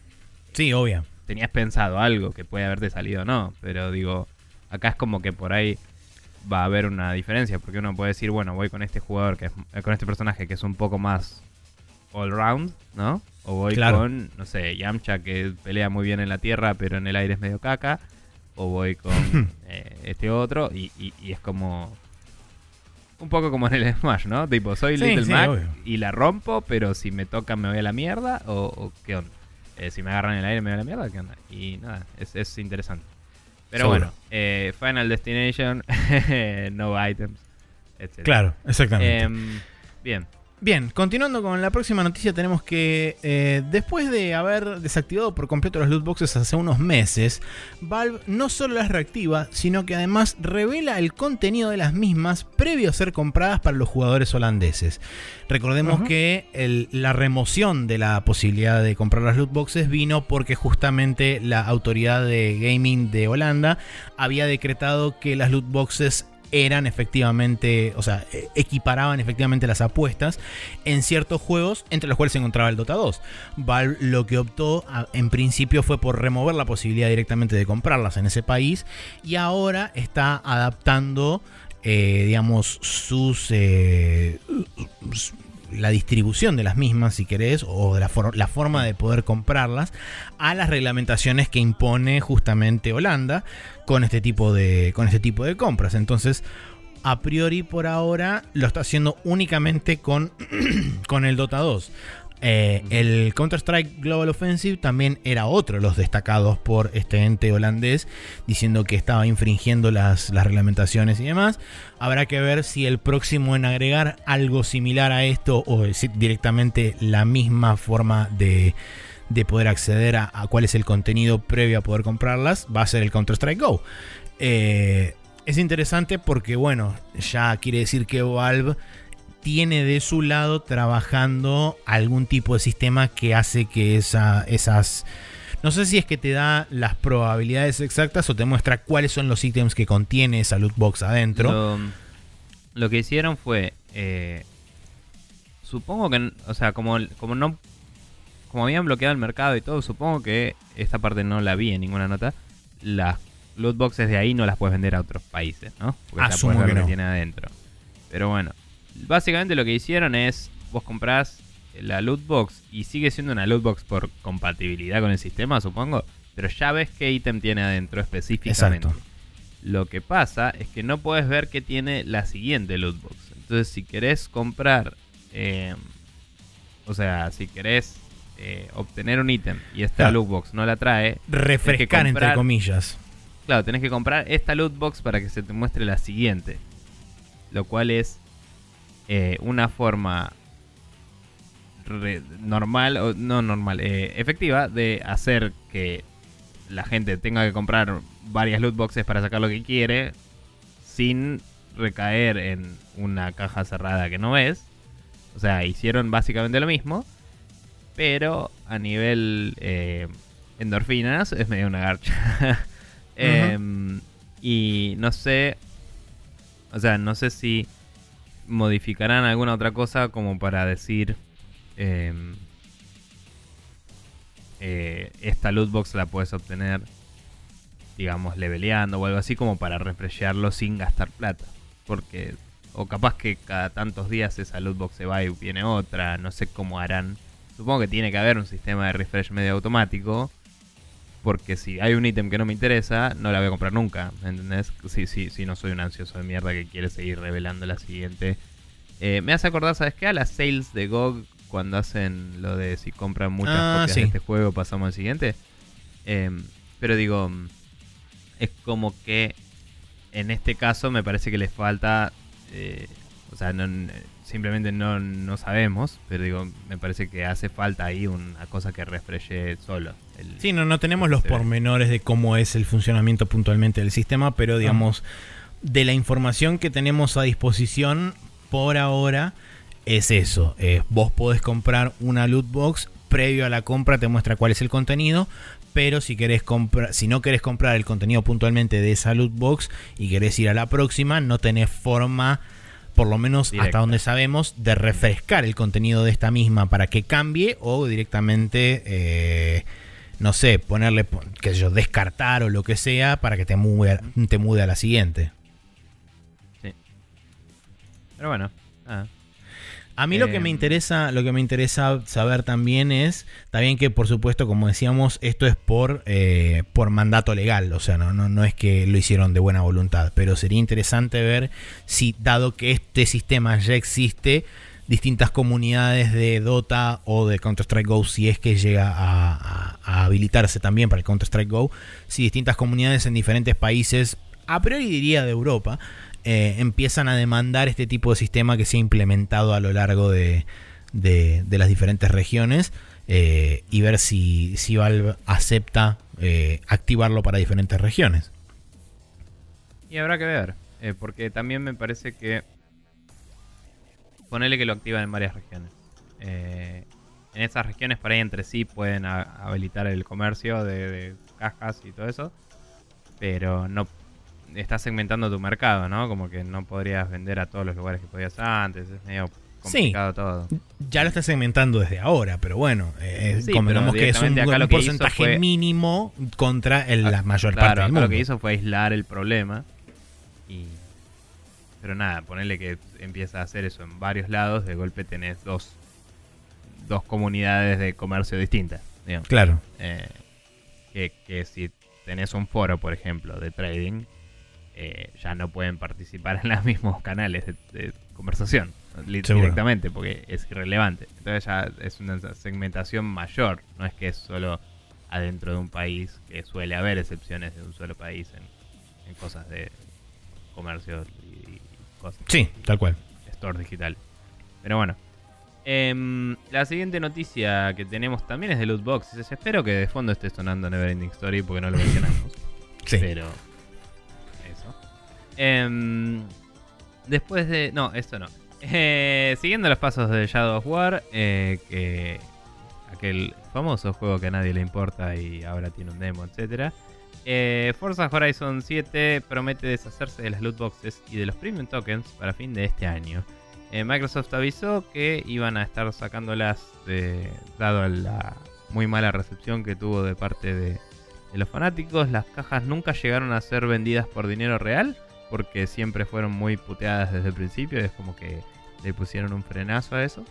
Sí, obvio tenías pensado algo que puede haberte salido o no. Pero digo, acá es como que por ahí va a haber una diferencia. Porque uno puede decir, bueno, voy con este jugador, que es, con este personaje que es un poco más all round, ¿no? O voy con, no sé, Yamcha que pelea muy bien en la tierra, pero en el aire es medio caca. O voy con eh, este otro y, es como... Un poco como en el Smash, ¿no? Tipo, soy Little Mac y la rompo, pero si me toca me voy a la mierda. ¿O, o qué onda? Eh, si me agarran en el aire me da la mierda, ¿qué onda? Y nada, es, interesante. Pero bueno, eh, Final Destination, no items, etc. Claro, exactamente. Em, bien, Bien, continuando con la próxima noticia, tenemos que eh, después de haber desactivado por completo las loot boxes hace unos meses, Valve no solo las reactiva, sino que además revela el contenido de las mismas previo a ser compradas para los jugadores holandeses. Recordemos que la remoción de la posibilidad de comprar las loot boxes vino porque justamente la autoridad de gaming de Holanda había decretado que las loot boxes eran efectivamente, o sea, e, equiparaban efectivamente las apuestas en ciertos juegos, entre los cuales se encontraba el Dota 2. Valve lo que optó en principio fue por remover la posibilidad directamente de comprarlas en ese país y ahora está adaptando, eh, digamos, sus... Eh, la distribución de las mismas, si querés, o de la, la, forma de poder comprarlas, a las reglamentaciones que impone justamente Holanda con este tipo de, con este tipo de compras. Entonces, a priori por ahora lo está haciendo únicamente con, con el Dota 2. Eh, el Counter-Strike Global Offensive también era otro de los destacados por este ente holandés, diciendo que estaba infringiendo las, reglamentaciones y demás. Habrá que ver si el próximo en agregar algo similar a esto o directamente la misma forma de, poder acceder a, cuál es el contenido previo a poder comprarlas va a ser el Counter-Strike Go. Eh, es interesante porque, bueno, ya quiere decir que Valve tiene de su lado trabajando algún tipo de sistema que hace que esa, esas... No sé si es que te da las probabilidades exactas o te muestra cuáles son los ítems que contiene esa loot box adentro. Lo, que hicieron fue... Eh, supongo que... O sea, como, como no... Como habían bloqueado el mercado y todo, supongo que esta parte no la vi en ninguna nota. Las loot boxes de ahí no las puedes vender a otros países, ¿no? Porque Asumo que, no. tiene adentro. Pero bueno, básicamente lo que hicieron es, vos comprás la loot box y sigue siendo una loot box por compatibilidad con el sistema, supongo, pero ya ves qué ítem tiene adentro específicamente. Exacto. Lo que pasa es que no puedes ver qué tiene la siguiente loot box. Entonces, si querés comprar, eh, o sea, si querés eh, obtener un ítem y esta loot box no la trae, refrescar entre comillas. Claro, tenés que comprar esta loot box para que se te muestre la siguiente. Lo cual es eh, una forma normal, o no normal, eh, efectiva de hacer que la gente tenga que comprar varias loot boxes para sacar lo que quiere sin recaer en una caja cerrada que no ves. O sea, hicieron básicamente lo mismo, pero a nivel eh, endorfinas es medio una garcha. Em, y no sé, o sea, no sé si modificarán alguna otra cosa como para decir em, eh, esta loot box la puedes obtener digamos leveleando o algo así como para refreshearlo sin gastar plata. Porque o capaz que cada tantos días esa loot box se va y viene otra no sé cómo harán. Supongo que tiene que haber un sistema de refresh medio automático porque si hay un ítem que no me interesa, no la voy a comprar nunca. ¿Entendés? Si, si, si no soy un ansioso de mierda que quiere seguir revelando la siguiente. Eh, me hace acordar, ¿sabes qué? A las sales de GOG cuando hacen lo de si compran muchas ah, copias de este juego pasamos al siguiente. Em, pero digo, es como que en este caso me parece que les falta... Eh, o sea, no, simplemente no, no, sabemos, pero digo, me parece que hace falta ahí una cosa que refreshe solo. sí, no, no tenemos los pormenores de cómo es el funcionamiento puntualmente del sistema, pero digamos, de la información que tenemos a disposición por ahora es eso. vos podés comprar una loot box, previo a la compra te muestra cuál es el contenido, pero si querés comprar, si no querés comprar el contenido puntualmente de esa loot box y querés ir a la próxima, no tenés forma por lo menos hasta donde sabemos, de refrescar el contenido de esta misma para que cambie o directamente, eh, no sé, ponerle, qué sé yo, descartar o lo que sea para que te mude, te mude a la siguiente. Sí. Pero bueno. A mí lo que me em. interesa, lo que me interesa saber también es, también que por supuesto, como decíamos, esto es por, eh, por mandato legal, o sea, no, no, no es que lo hicieron de buena voluntad, pero sería interesante ver si, dado que este sistema ya existe, distintas comunidades de Dota o de Counter-Strike Go, si es que llega a, a habilitarse también para el Counter-Strike Go, si distintas comunidades en diferentes países, a priori diría de Europa, eh, empiezan a demandar este tipo de sistema que se ha implementado a lo largo de, las diferentes regiones eh, y ver si, si Valve acepta eh, activarlo para diferentes regiones. Y habrá que ver, porque también me parece que ponele que lo activan en varias regiones. en esas regiones por ahí entre sí pueden habilitar el comercio de, de cajas y todo eso, pero no estás segmentando tu mercado, ¿no? Como que no podrías vender a todos los lugares que podías antes, es medio complicado todo. Ya lo estás segmentando desde ahora, pero bueno, eh, que es un, porcentaje mínimo contra la ah, mayor parte del mundo. Lo que hizo fue aislar el problema y pero nada, ponerle que empieza a hacer eso en varios lados, de golpe tenés dos, dos comunidades de comercio distintas. Claro. Eh, que, que si tenés un foro, por ejemplo, de trading, eh, ya no pueden participar en los mismos canales de, conversación directamente porque es irrelevante. Entonces ya es una segmentación mayor, no es que es solo adentro de un país, que suele haber excepciones de un solo país en, cosas de comercio y, cosas. Sí, tal cual. Store digital. Pero bueno. Em, la siguiente noticia que tenemos también es de loot boxes. Espero que de fondo esté sonando Neverending Story porque no lo mencionamos. sí. Pero Em, después de. No, esto no. Eh, siguiendo los pasos de Shadow of War, eh, que aquel famoso juego que a nadie le importa y ahora tiene un demo, etc. Eh, Forza Horizon 7 promete deshacerse de las loot boxes y de los premium tokens para fin de este año. Microsoft avisó que iban a estar sacándolas dado la muy mala recepción que tuvo de parte de los fanáticos. Las cajas nunca llegaron a ser vendidas por dinero real porque siempre fueron muy puteadas desde el principio, es como que le pusieron un frenazo a eso.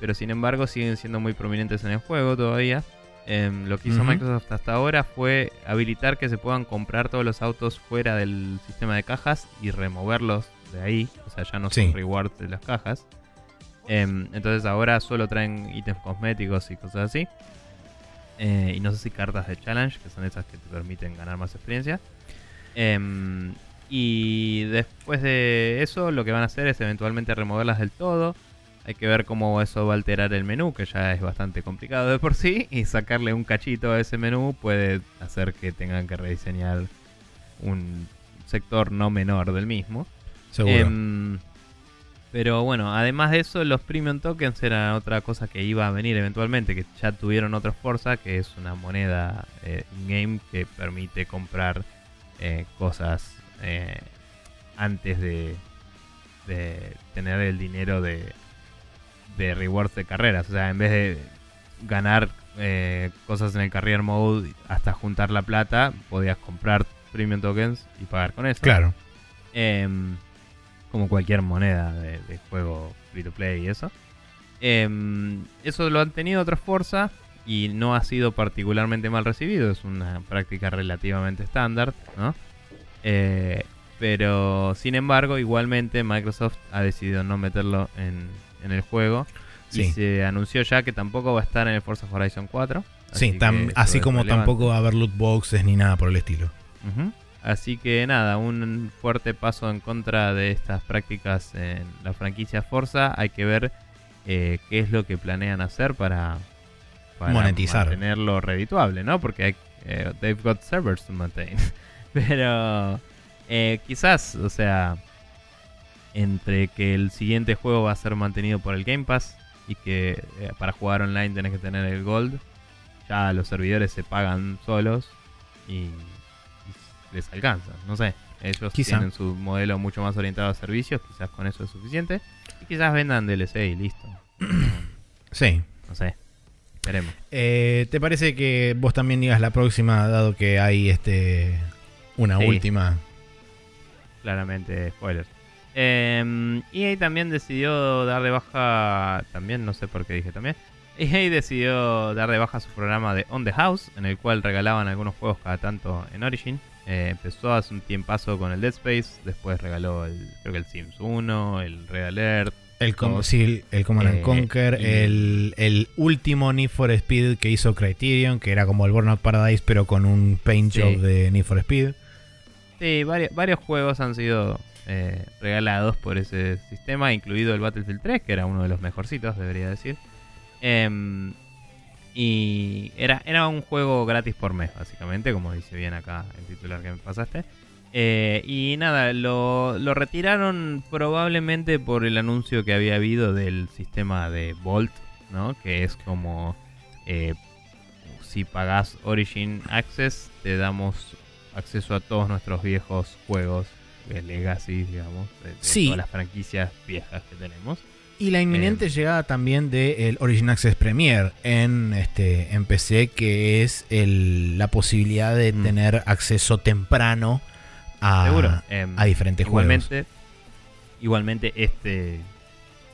Pero sin embargo siguen siendo muy prominentes en el juego todavía. Em, lo que hizo Microsoft hasta ahora fue habilitar que se puedan comprar todos los autos fuera del sistema de cajas y removerlos de ahí. O sea, ya no son rewards de las cajas. Em, entonces ahora solo traen ítems cosméticos y cosas así. Eh, y no sé si cartas de challenge, que son esas que te permiten ganar más experiencia. Y después de eso, lo que van a hacer es eventualmente removerlas del todo. Hay que ver cómo eso va a alterar el menú, que ya es bastante complicado de por sí, y sacarle un cachito a ese menú puede hacer que tengan que rediseñar un sector no menor del mismo. Seguro. Em, pero bueno, además de eso, los premium tokens eran otra cosa que iba a venir eventualmente, que ya tuvieron otra Forza, que es una moneda eh, in-game que permite comprar eh, cosas eh, antes de, de tener el dinero de, de rewards de carreras. O sea, en vez de ganar eh, cosas en el career mode hasta juntar la plata, podías comprar premium tokens y pagar con eso. Claro. Em, como cualquier moneda de, de juego free to play y eso. Em, eso lo han tenido otras Forza y no ha sido particularmente mal recibido. Es una práctica relativamente estándar, ¿no? Eh, pero sin embargo, igualmente Microsoft ha decidido no meterlo en, en el juego. Y Sí. se anunció ya que tampoco va a estar en el Forza Horizon 4. Sí, que tam- eso así como relevante. tampoco va a haber loot boxes ni nada por el estilo. Así que nada, un fuerte paso en contra de estas prácticas en la franquicia Forza. Hay que ver eh, qué es lo que planean hacer para, para Monetizar. mantenerlo redituable, ¿no? Porque hay, eh, they've got servers to maintain. Pero eh, quizás, o sea, entre que el siguiente juego va a ser mantenido por el Game Pass y que eh, para jugar online tenés que tener el Gold, ya los servidores se pagan solos y, y les alcanza. No sé, ellos Quizá. tienen su modelo mucho más orientado a servicios, quizás con eso es suficiente. Y quizás vendan DLC y listo. Sí. No sé, veremos. Eh, ¿Te parece que vos también digas la próxima, dado que hay este una Sí. última? claramente spoilers. Eh, EA también decidió dar de baja, también no sé por qué dije también, EA decidió dar de baja su programa de On the House, en el cual regalaban algunos juegos cada tanto en Origin. Eh, empezó hace un tiempazo con el Dead Space, después regaló el, creo que el Sims 1, el Red Alert. El, com- sí, el- Command and Eh, Conquer, el, el último Need for Speed que hizo Criterion, que era como el Burnout Paradise, pero con un paint Sí. job de Need for Speed. Sí, varios, juegos han sido eh, regalados por ese sistema, incluido el Battlefield 3, que era uno de los mejorcitos, debería decir. Em, y era, era un juego gratis por mes, básicamente, como dice bien acá el titular que me pasaste. Eh, y nada, lo, lo retiraron probablemente por el anuncio que había habido del sistema de Vault, ¿no? Que es como eh, si pagás Origin Access, te damos acceso a todos nuestros viejos juegos de Legacy, digamos, de, de Sí. todas las franquicias viejas que tenemos. Y la inminente Eh. llegada también del Origin Access Premier en, este, en PC, que es el- la posibilidad de Mm. tener acceso temprano a. Em, a diferentes juegos. igualmente, igualmente este,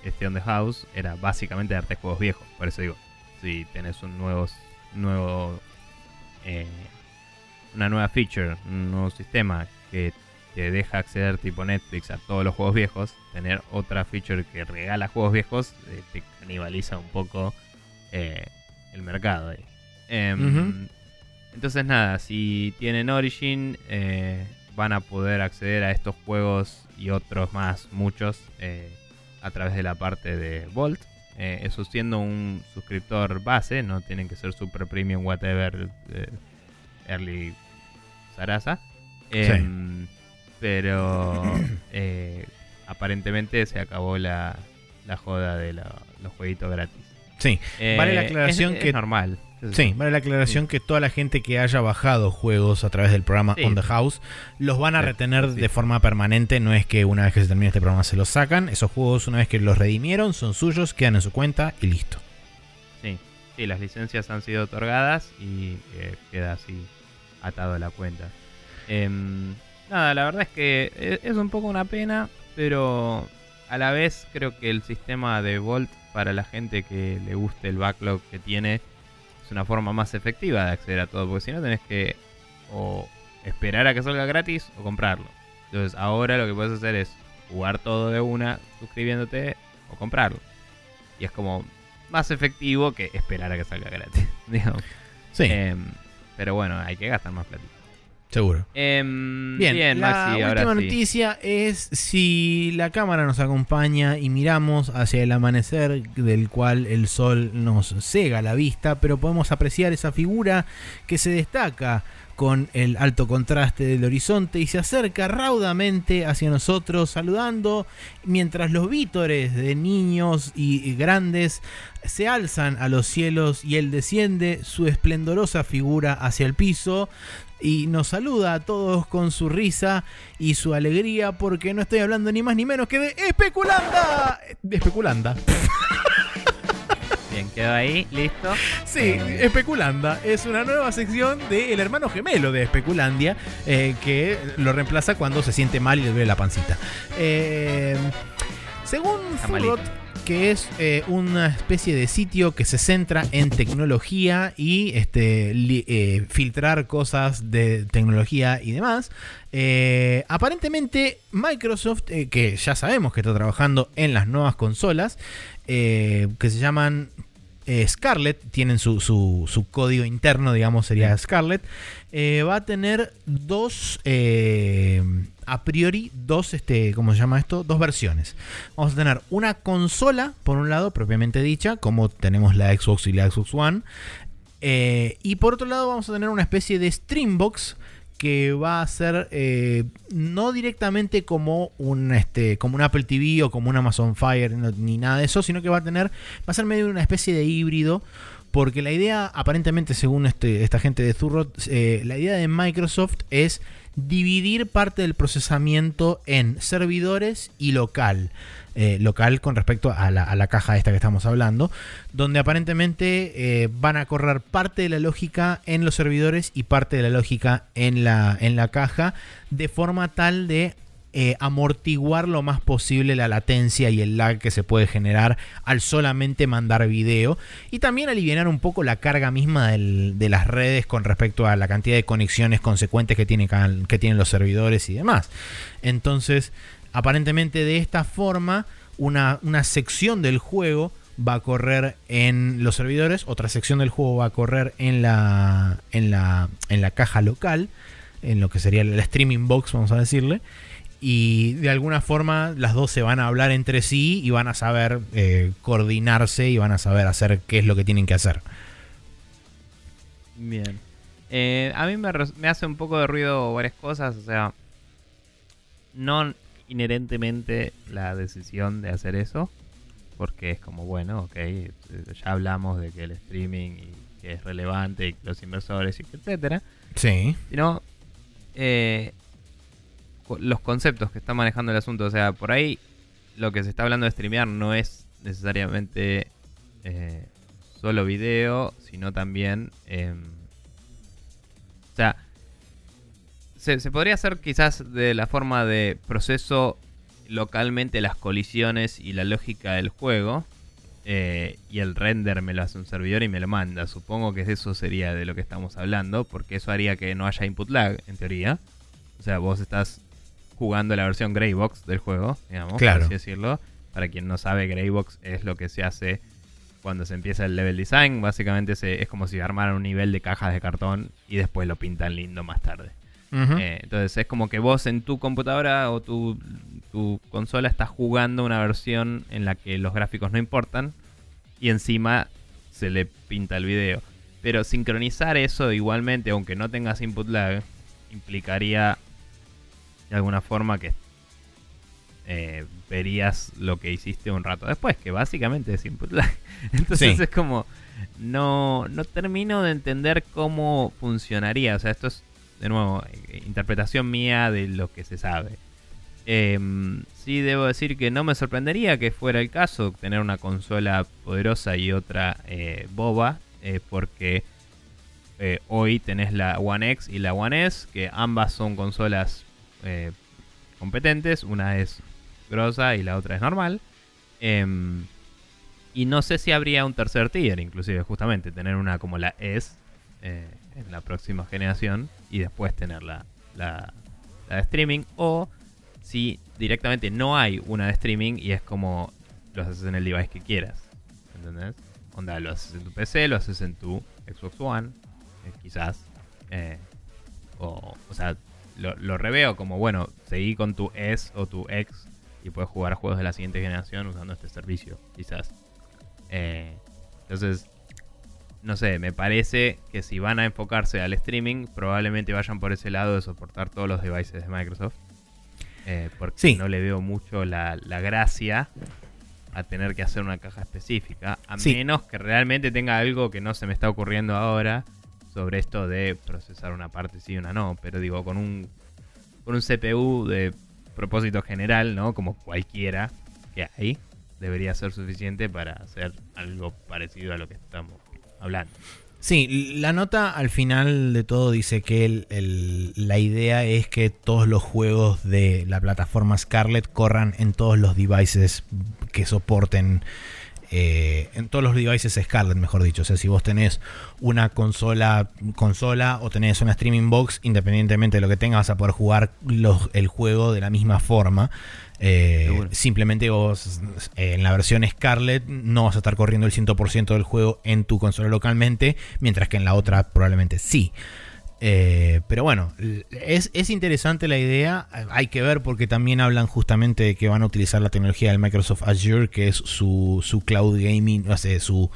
este On The House era básicamente darte juegos viejos. Por eso digo, si tenés un nuevo, nuevo eh, una nueva feature, un nuevo sistema que te deja acceder tipo Netflix a todos los juegos viejos, tener otra feature que regala juegos viejos eh, te canibaliza un poco eh, el mercado. ahí. Em. Entonces nada, si tienen Origin eh, van a poder acceder a estos juegos y otros más, muchos, a través de la parte de Vault. Eso siendo un suscriptor base, no tienen que ser super premium, whatever, early Sarasa. Em, Pero eh, aparentemente se acabó la, la joda de la- los jueguitos gratis. Sí, Vale la Eh, aclaración es- que- es normal. sí, vale la aclaración que toda la gente que haya bajado juegos a través del programa Sí. On the House los van a retener sí. de forma permanente. No es que una vez que se termine este programa se los sacan. Esos juegos, una vez que los redimieron, son suyos, quedan en su cuenta y listo. Sí, sí, las licencias han sido otorgadas y eh, queda así atado a la cuenta. Em, nada, la verdad es que e- es un poco una pena, pero a la vez creo que el sistema de Volt para la gente que le guste el backlog que tiene es una forma más efectiva de acceder a todo, porque si no tenés que o esperar a que salga gratis o comprarlo. Entonces ahora lo que puedes hacer es jugar todo de una suscribiéndote o comprarlo. Y es como más efectivo que esperar a que salga gratis. digamos. Sí. Em, pero bueno, hay que gastar más platito. Seguro. Em, Bien, bien, la Maxi, ahora última sí. noticia es si la cámara nos acompaña y miramos hacia el amanecer del cual el sol nos cega la vista, pero podemos apreciar esa figura que se destaca con el alto contraste del horizonte y se acerca raudamente hacia nosotros saludando mientras los vítores de niños y grandes se alzan a los cielos y él desciende su esplendorosa figura hacia el piso y nos saluda a todos con su risa y su alegría porque no estoy hablando ni más ni menos que de Especulanda. De Especulanda. Bien, quedó ahí, listo. Sí, Eh, Especulanda es una nueva sección del hermano gemelo de Especulandia eh, que lo reemplaza cuando se siente mal y le duele la pancita. Eh, según. Furrot, que es eh, una especie de sitio que se centra en tecnología y este, li- eh, filtrar cosas de tecnología y demás. Eh, aparentemente Microsoft, que ya sabemos que está trabajando en las nuevas consolas, que se llaman eh, Scarlett, tienen su, su- su código interno, digamos, sería Scarlett, eh, va a tener dos, eh, a priori, dos, este, ¿cómo se llama esto? Dos versiones. Vamos a tener una consola, por un lado, propiamente dicha, como tenemos la Xbox y la Xbox One. Eh, y por otro lado vamos a tener una especie de Streambox que va a ser eh, no directamente como un este como un Apple TV o como un Amazon Fire ni nada de eso, sino que va a tener va a ser medio una especie de híbrido porque la idea aparentemente según este, esta gente de Zurrot eh, la idea de Microsoft es dividir parte del procesamiento en servidores y local eh, local con respecto a la, a la caja esta que estamos hablando, donde aparentemente eh, van a correr parte de la lógica en los servidores y parte de la lógica en la, en la caja, de forma tal de eh, amortiguar lo más posible la latencia y el lag que se puede generar al solamente mandar video y también aliviar un poco la carga misma de las redes con respecto a la cantidad de conexiones consecuentes que, tiene, que tienen los servidores y demás. Entonces, aparentemente de esta forma, una, una sección del juego va a correr en los servidores, otra sección del juego va a correr en la, en la, en la caja local, en lo que sería el streaming box, vamos a decirle. Y de alguna forma las dos se van a hablar entre sí y van a saber eh, coordinarse y van a saber hacer qué es lo que tienen que hacer. Bien. Eh, a mí me hace un poco de ruido varias cosas, o sea, no inherentemente la decisión de hacer eso, porque es como, bueno, ok, eh, ya hablamos de que el streaming y que es relevante y que los inversores y que etcétera, Sí. sino eh, los conceptos que está manejando el asunto, o sea, por ahí lo que se está hablando de streamear no es necesariamente eh, solo video, sino también... em, o sea, se, se podría hacer quizás de la forma de proceso localmente las colisiones y la lógica del juego. eh, y el render me lo hace un servidor y me lo manda. Supongo que eso sería de lo que estamos hablando, porque eso haría que no haya input lag, en teoría. O sea, vos estás jugando la versión Greybox del juego, digamos, Claro. por así decirlo. Para quien no sabe, Greybox es lo que se hace cuando se empieza el level design. Básicamente se- es como si armaran un nivel de cajas de cartón y después lo pintan lindo más tarde. Eh, entonces es como que vos en tu computadora o tu, tu consola estás jugando una versión en la que los gráficos no importan y encima se le pinta el video. Pero sincronizar eso igualmente, aunque no tengas input lag, implicaría de alguna forma que eh, verías lo que hiciste un rato después, que básicamente es input lag. Entonces Sí. es como, no, no termino de entender cómo funcionaría. O sea, esto es, de nuevo, eh, interpretación mía de lo que se sabe. Em, sí debo decir que no me sorprendería que fuera el caso tener una consola poderosa y otra eh, boba, eh, porque eh, hoy tenés la One X y la One S, que ambas son consolas eh, competentes, una es grosa y la otra es normal. Em, y no sé si habría un tercer tier, inclusive, justamente, tener una como la S eh, en la próxima generación y después tener la, la, de streaming, o si directamente no hay una de streaming y es como lo haces en el device que quieras. ¿Entendés? Onda, lo haces en tu PC, lo haces en tu Xbox One, eh, quizás. eh, O, o sea, lo, lo reveo como, bueno, seguí con tu S o tu X y puedes jugar juegos de la siguiente generación usando este servicio, quizás. Eh, entonces, no sé, me parece que si van a enfocarse al streaming, probablemente vayan por ese lado de soportar todos los devices de Microsoft. Eh, porque no le veo mucho la, gracia a tener que hacer una caja específica, a menos que realmente tenga algo que no se me está ocurriendo ahora sobre esto de procesar una parte sí y una no, pero digo, con un, con un CPU de propósito general, ¿no? Como cualquiera que hay, debería ser suficiente para hacer algo parecido a lo que estamos hablando. Sí, la nota al final de todo dice que la idea es que todos los juegos de la plataforma Scarlett corran en todos los devices que soporten eh, en todos los devices Scarlett, mejor dicho. O sea, si vos tenés una consola, consola o tenés una streaming box, independientemente de lo que tengas, vas a poder jugar el juego de la misma forma. Eh, simplemente vos eh, en la versión Scarlett no vas a estar corriendo el 100% del juego en tu consola localmente, mientras que en la otra probablemente sí. Eh, pero bueno, es, interesante la idea. Hay que ver porque también hablan justamente de que van a utilizar la tecnología del Microsoft Azure, que es su, su cloud gaming, o sea, su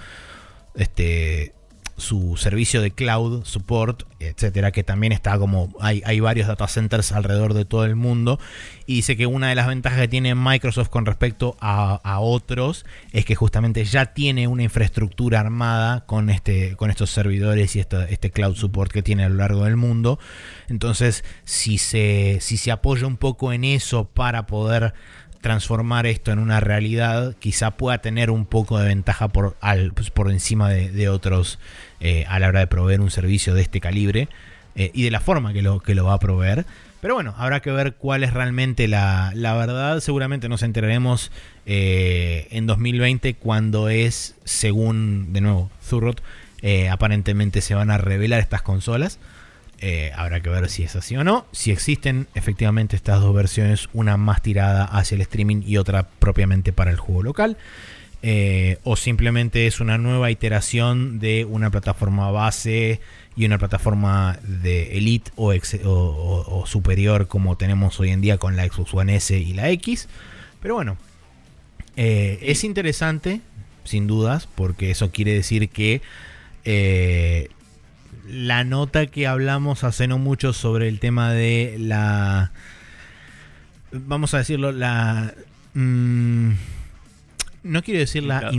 este su servicio de cloud support, etcétera, que también está como hay, hay, varios data centers alrededor de todo el mundo. Y dice que una de las ventajas que tiene Microsoft con respecto a, otros es que justamente ya tiene una infraestructura armada con, este, con estos servidores y este cloud support que tiene a lo largo del mundo. Entonces, si se, si se apoya un poco en eso para poder transformar esto en una realidad, quizá pueda tener un poco de ventaja por, al, pues, por encima de, otros eh, a la hora de proveer un servicio de este calibre eh, y de la forma que lo, que lo va a proveer. Pero bueno, habrá que ver cuál es realmente la, verdad. Seguramente nos enteraremos eh, en 2020 cuando es, según, de nuevo, Zurrot, aparentemente se van a revelar estas consolas. Habrá que ver si es así o no. Si existen efectivamente estas dos versiones, una más tirada hacia el streaming y otra propiamente para el juego local. Eh, o simplemente es una nueva iteración de una plataforma base y una plataforma de Elite o, superior como tenemos hoy en día con la Xbox One S y la X. Pero bueno, eh, es interesante, sin dudas, porque eso quiere decir que la nota que hablamos hace no mucho sobre el tema de la. Vamos a decirlo, la. Mm, no quiero decir la.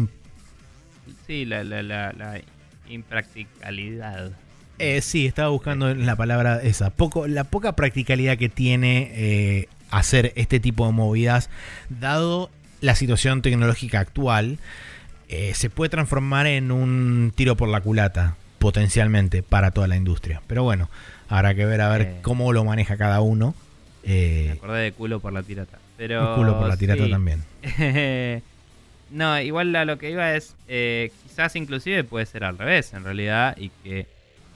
sí, la, la, la, impracticalidad. Eh, sí, estaba buscando la palabra esa. Poco, la poca practicalidad que tiene eh, hacer este tipo de movidas, dado la situación tecnológica actual, eh, se puede transformar en un tiro por la culata potencialmente para toda la industria. Pero bueno, habrá que ver a ver cómo lo maneja cada uno. Eh, Me acordé de culo por la tirata. Pero, culo por la tirata también. no, igual a lo que iba es, eh, quizás inclusive puede ser al revés en realidad y que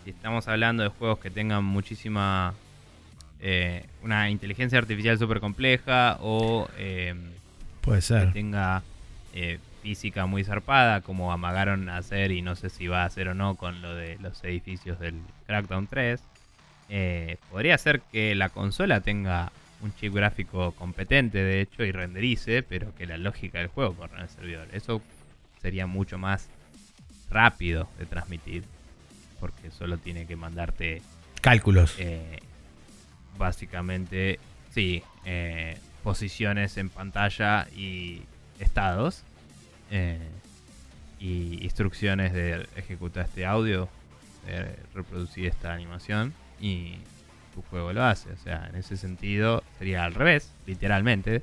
si estamos hablando de juegos que tengan muchísima... Eh, una inteligencia artificial súper compleja o... puede ser. Que tenga física muy zarpada, como amagaron a hacer y no sé si va a hacer o no con lo de los edificios del Crackdown 3, eh, podría ser que la consola tenga un chip gráfico competente, de hecho, y renderice, pero que la lógica del juego corra en el servidor. Eso sería mucho más rápido de transmitir, porque solo tiene que mandarte cálculos. Eh, básicamente, sí, eh, posiciones en pantalla y estados eh, y instrucciones de ejecutar este audio, de reproducir esta animación y tu juego lo hace. O sea, en ese sentido sería al revés, literalmente,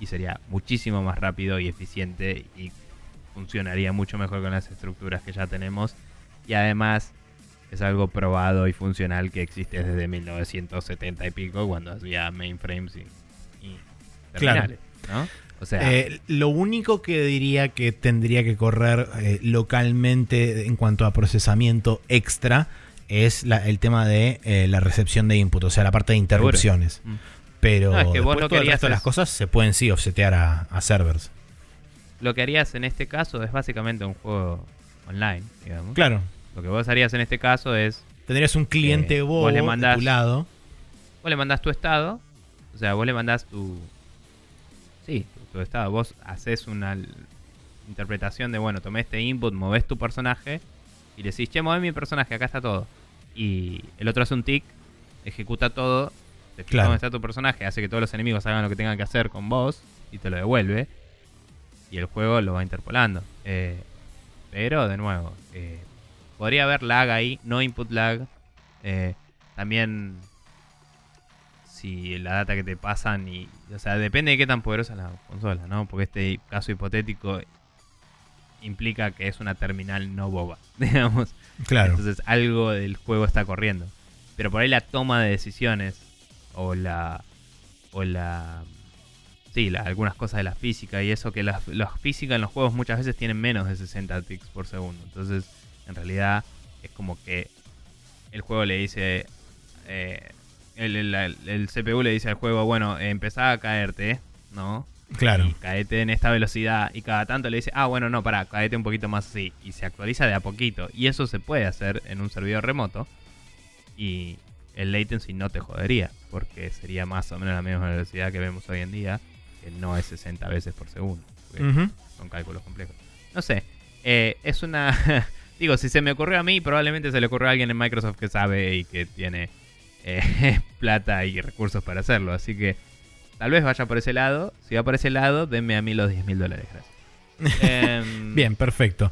y sería muchísimo más rápido y eficiente y funcionaría mucho mejor con las estructuras que ya tenemos. Y además es algo probado y funcional que existe desde 1970 y pico, cuando había mainframes y, terminales. ¿no? Eh, lo único que diría que tendría que correr eh, localmente en cuanto a procesamiento extra es el tema de eh, la recepción de input, o sea, la parte de interrupciones. Mm. Pero no, es todo el resto de las cosas se pueden sí offsetear a, servers. Lo que harías en este caso es básicamente un juego online, digamos. Claro. Lo que vos harías en este caso es Tendrías un cliente Eh, bobo vos le de tu lado. Vos le mandás tu estado, o sea, vos le mandás tu. Sí, tu, tu estado. Vos haces una interpretación de, bueno, tomé este input, movés tu personaje y le decís, che, mueve mi personaje, acá está todo. Y el otro hace un tick, ejecuta todo, te fija Claro. dónde está tu personaje, hace que todos los enemigos hagan lo que tengan que hacer con vos y te lo devuelve. Y el juego lo va interpolando. Eh, pero, de nuevo, eh, podría haber lag ahí, no input lag. Eh, también si la data que te pasan y o sea depende de qué tan poderosa es la consola no porque este caso hipotético implica que es una terminal no boba digamos Claro. entonces algo del juego está corriendo. Pero por ahí la toma de decisiones o la o la sí la- algunas cosas de la física y eso que las físicas en los juegos muchas veces tienen menos de 60 ticks por segundo. Entonces en realidad es como que el juego le dice eh, el, el- el- CPU le dice al juego bueno empezá a caerte no Claro. y caete en esta velocidad y cada tanto le dice, ah, bueno, no, pará, caete un poquito más así. Y se actualiza de a poquito. Y eso se puede hacer en un servidor remoto. Y el latency no te jodería, porque sería más o menos la misma velocidad que vemos hoy en día, que no es 60 veces por segundo. Son cálculos complejos. No sé, eh, es una... Digo, si se me ocurrió a mí, probablemente se le ocurrió a alguien en Microsoft que sabe y que tiene eh, plata y recursos para hacerlo. Así que tal vez vaya por ese lado. Si va por ese lado, denme a mí los 10 mil dólares, gracias. Em, Bien, perfecto.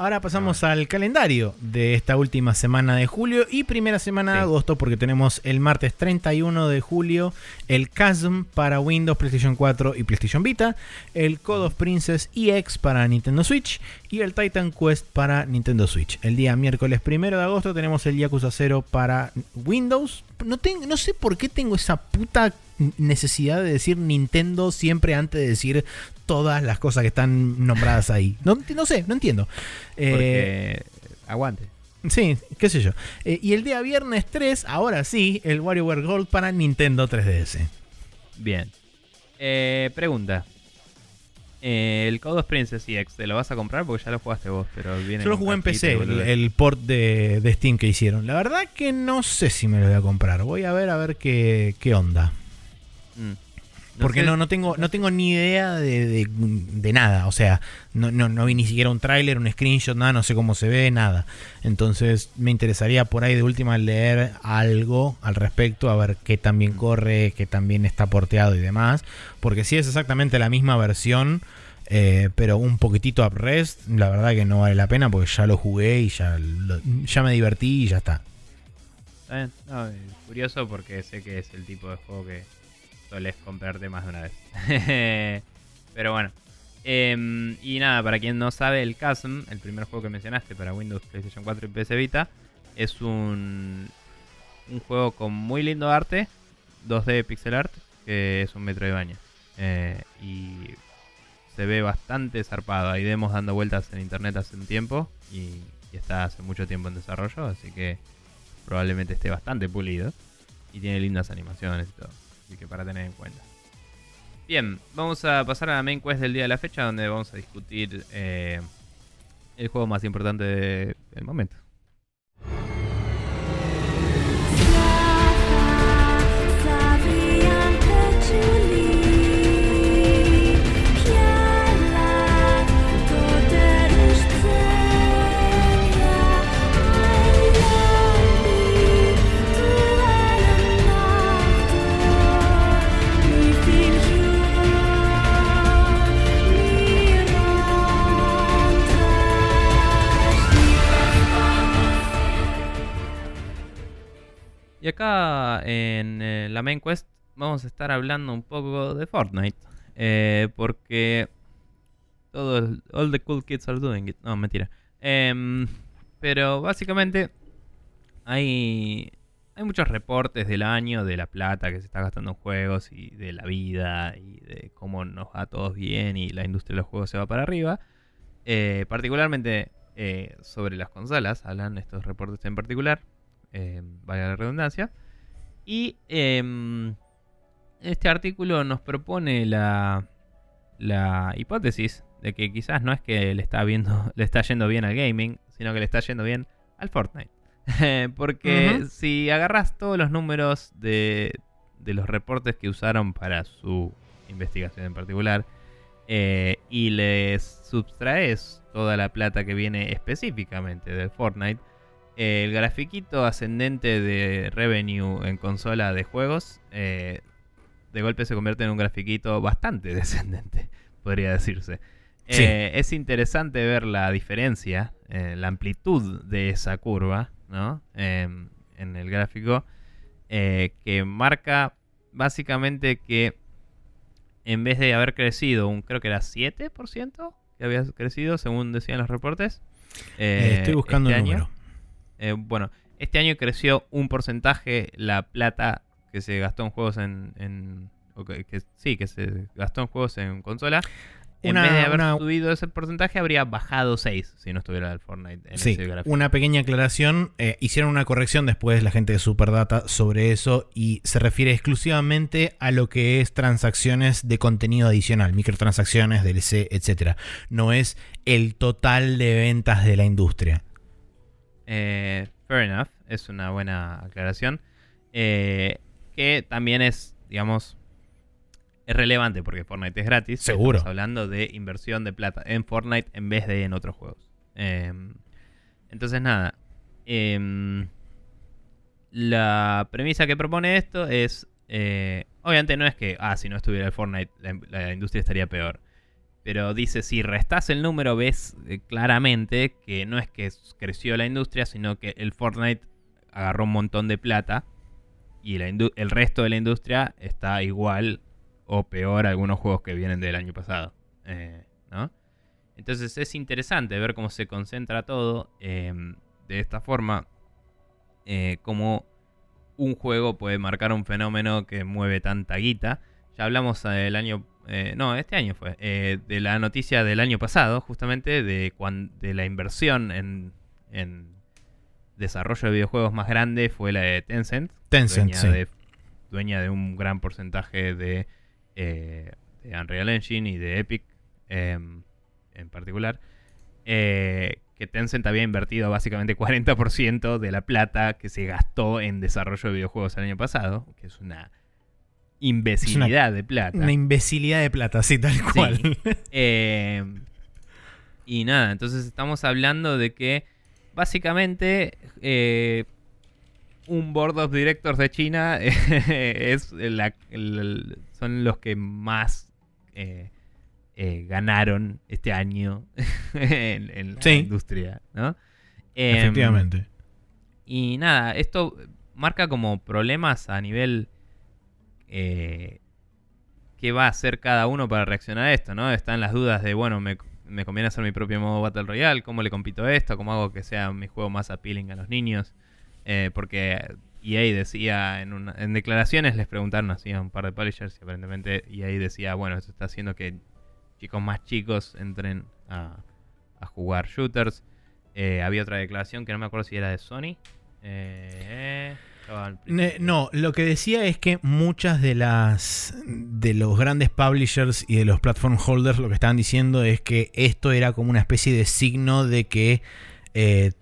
Ahora pasamos al calendario de esta última semana de julio y primera semana de agosto, porque tenemos el martes 31 de julio el Chasm para Windows, PlayStation 4 y PlayStation Vita, el Code of Princess EX para Nintendo Switch y el Titan Quest para Nintendo Switch. El día miércoles 1 de agosto tenemos el Yakuza 0 para Windows. No, no sé por qué tengo esa puta necesidad de decir Nintendo siempre antes de decir todas las cosas que están nombradas ahí. No, no sé, no entiendo. Eh, porque aguante. sí, qué sé yo. Eh, y el día viernes 3, ahora sí, el WarioWare Gold para Nintendo 3DS. Bien. Eh, pregunta. Eh, el Code of Princess EX, ¿te lo vas a comprar? Porque ya lo jugaste vos, pero viene Yo lo jugué en PC, el, port de, de Steam que hicieron. La verdad que no sé si me lo voy a comprar. Voy a ver a ver qué, qué onda. Mm. Porque no, no, tengo, no tengo ni idea de, de- de nada. O sea, no, no, no vi ni siquiera un tráiler, un screenshot, nada, no sé cómo se ve, nada. Entonces me interesaría por ahí de última leer algo al respecto, a ver qué también corre, qué también está porteado y demás. Porque si es exactamente la misma versión, eh, pero un poquitito uprest, la verdad que no vale la pena porque ya lo jugué y ya, lo- ya me divertí y ya está. Bien. No, eh, curioso porque sé que es el tipo de juego que sueles comprarte más de una vez. Pero bueno. Em, y nada, para quien no sabe, el Chasm, el primer juego que mencionaste para Windows, PlayStation 4 y PC Vita, es un, un juego con muy lindo arte, 2D pixel art, que es un Metroidvania. Eh, y se ve bastante zarpado. Hay demos dando vueltas en internet hace un tiempo y, y está hace mucho tiempo en desarrollo, así que probablemente esté bastante pulido y tiene lindas animaciones y todo. Así que para tener en cuenta. Bien, vamos a pasar a la main quest del día de la fecha donde vamos a discutir eh, el juego más importante de- del momento. Y acá en eh, la main quest vamos a estar hablando un poco de Fortnite. eh, porque todo all the cool kids are doing it. No, mentira. Em, pero básicamente hay, hay muchos reportes del año de la plata que se está gastando en juegos y de la vida y de cómo nos va a todos bien y la industria de los juegos se va para arriba. Eh, particularmente sobre las consolas, hablan estos reportes en particular, eh, vaya la redundancia. Y em, este artículo nos propone la, la hipótesis de que quizás no es que le está, viendo, le está yendo bien al gaming, sino que le está yendo bien al Fortnite. Porque si agarras todos los números de, de los reportes que usaron para su investigación en particular eh, y les subtraes toda la plata que viene específicamente del Fortnite, el grafiquito ascendente de revenue en consola de juegos eh, de golpe se convierte en un grafiquito bastante descendente, podría decirse. Sí. Eh, es interesante ver la diferencia, eh, la amplitud de esa curva, ¿no? Em, en el gráfico, eh, que marca básicamente que en vez de haber crecido un, creo que era 7% que había crecido, según decían los reportes. Estoy buscando este el año, número. Eh, bueno, este año creció un porcentaje la plata que se gastó en juegos en... en- que, sí, que se gastó en juegos en consola. En Una- vez de haber una- subido ese porcentaje, habría bajado 6 si no estuviera el Fortnite en Sí, ese gráfico. una pequeña aclaración. eh, hicieron una corrección después la gente de Superdata sobre eso y se refiere exclusivamente a lo que es transacciones de contenido adicional, microtransacciones, DLC, etcétera. No es el total de ventas de la industria. Eh, fair enough, es una buena aclaración. Eh, que también es, digamos, es relevante porque Fortnite es gratis. Seguro. Estamos hablando de inversión de plata en Fortnite en vez de en otros juegos. Eh, entonces, nada. em, la premisa que propone esto es. eh, obviamente no es que, ah, si no estuviera el Fortnite, la, la industria estaría peor. Pero dice, si restas el número, ves eh, claramente que no es que creció la industria, sino que el Fortnite agarró un montón de plata y el resto de la industria está igual o peor a algunos juegos que vienen del año pasado. eh, ¿no? Entonces es interesante ver cómo se concentra todo eh, de esta forma, eh, cómo un juego puede marcar un fenómeno que mueve tanta guita. Ya hablamos eh, el año, eh, no, este año fue, eh, de la noticia del año pasado, justamente, de, cuan- de la inversión en, en desarrollo de videojuegos más grande fue la de Tencent. Tencent, dueña, sí. de, dueña de un gran porcentaje de, eh, de Unreal Engine y de Epic em, en particular. eh, que Tencent había invertido básicamente 40% de la plata que se gastó en desarrollo de videojuegos el año pasado, que es una imbecilidad de plata. Una imbecilidad de plata, sí, tal cual. Eh, y nada, entonces estamos hablando de que básicamente eh, un board of directors de China es la- son los que más eh, ganaron este año en, en la Sí. industria, ¿no? Em, Efectivamente. y nada, esto marca como problemas a nivel... Eh, ¿Qué va a hacer cada uno para reaccionar a esto? ¿no? Están las dudas de, bueno, me, me conviene hacer mi propio modo Battle Royale, ¿cómo le compito esto? ¿Cómo hago que sea mi juego más appealing a los niños? Eh, porque EA decía, en, una- en declaraciones les preguntaron así a un par de publishers y aparentemente EA decía, bueno, esto está haciendo que chicos más chicos entren a, a jugar shooters. Eh, había otra declaración que no me acuerdo si era de Sony. Eh, estaba. No, lo que decía es que muchas de las de los grandes publishers y de los platform holders lo que estaban diciendo es que esto era como una especie de signo de que eh,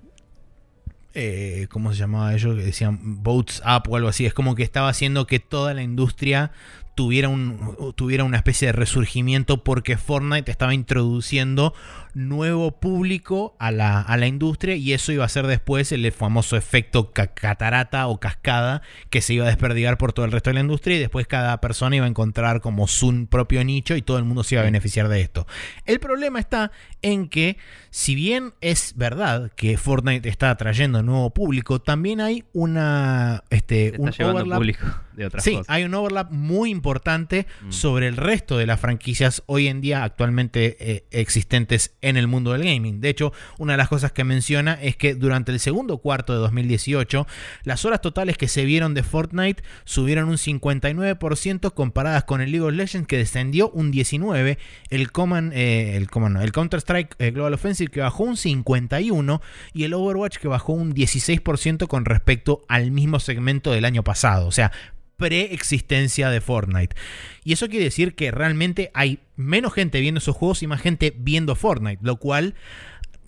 eh, ¿cómo se llamaba ellos? Que decían votes up o algo así. Es como que estaba haciendo que toda la industria tuviera, un, tuviera una especie de resurgimiento porque Fortnite estaba introduciendo nuevo público a la, a la industria y eso iba a ser después el famoso efecto ca- catarata o cascada que se iba a desperdigar por todo el resto de la industria y después cada persona iba a encontrar como su propio nicho y todo el mundo se iba a beneficiar de esto. El problema está en que si bien es verdad que Fortnite está atrayendo nuevo público, también hay una este, Se está un overlap público de otras Sí, cosas. hay un overlap muy importante Mm. sobre el resto de las franquicias hoy en día actualmente eh, existentes en el mundo del gaming. De hecho, una de las cosas que menciona es que durante el segundo cuarto de 2018, las horas totales que se vieron de Fortnite subieron un 59% comparadas con el League of Legends que descendió un 19%, el Command, eh, el, Command no, el Counter-Strike eh, Global Offensive que bajó un 51% y el Overwatch que bajó un 16% con respecto al mismo segmento del año pasado. O sea, preexistencia de Fortnite. Y eso quiere decir que realmente hay menos gente viendo esos juegos y más gente viendo Fortnite, lo cual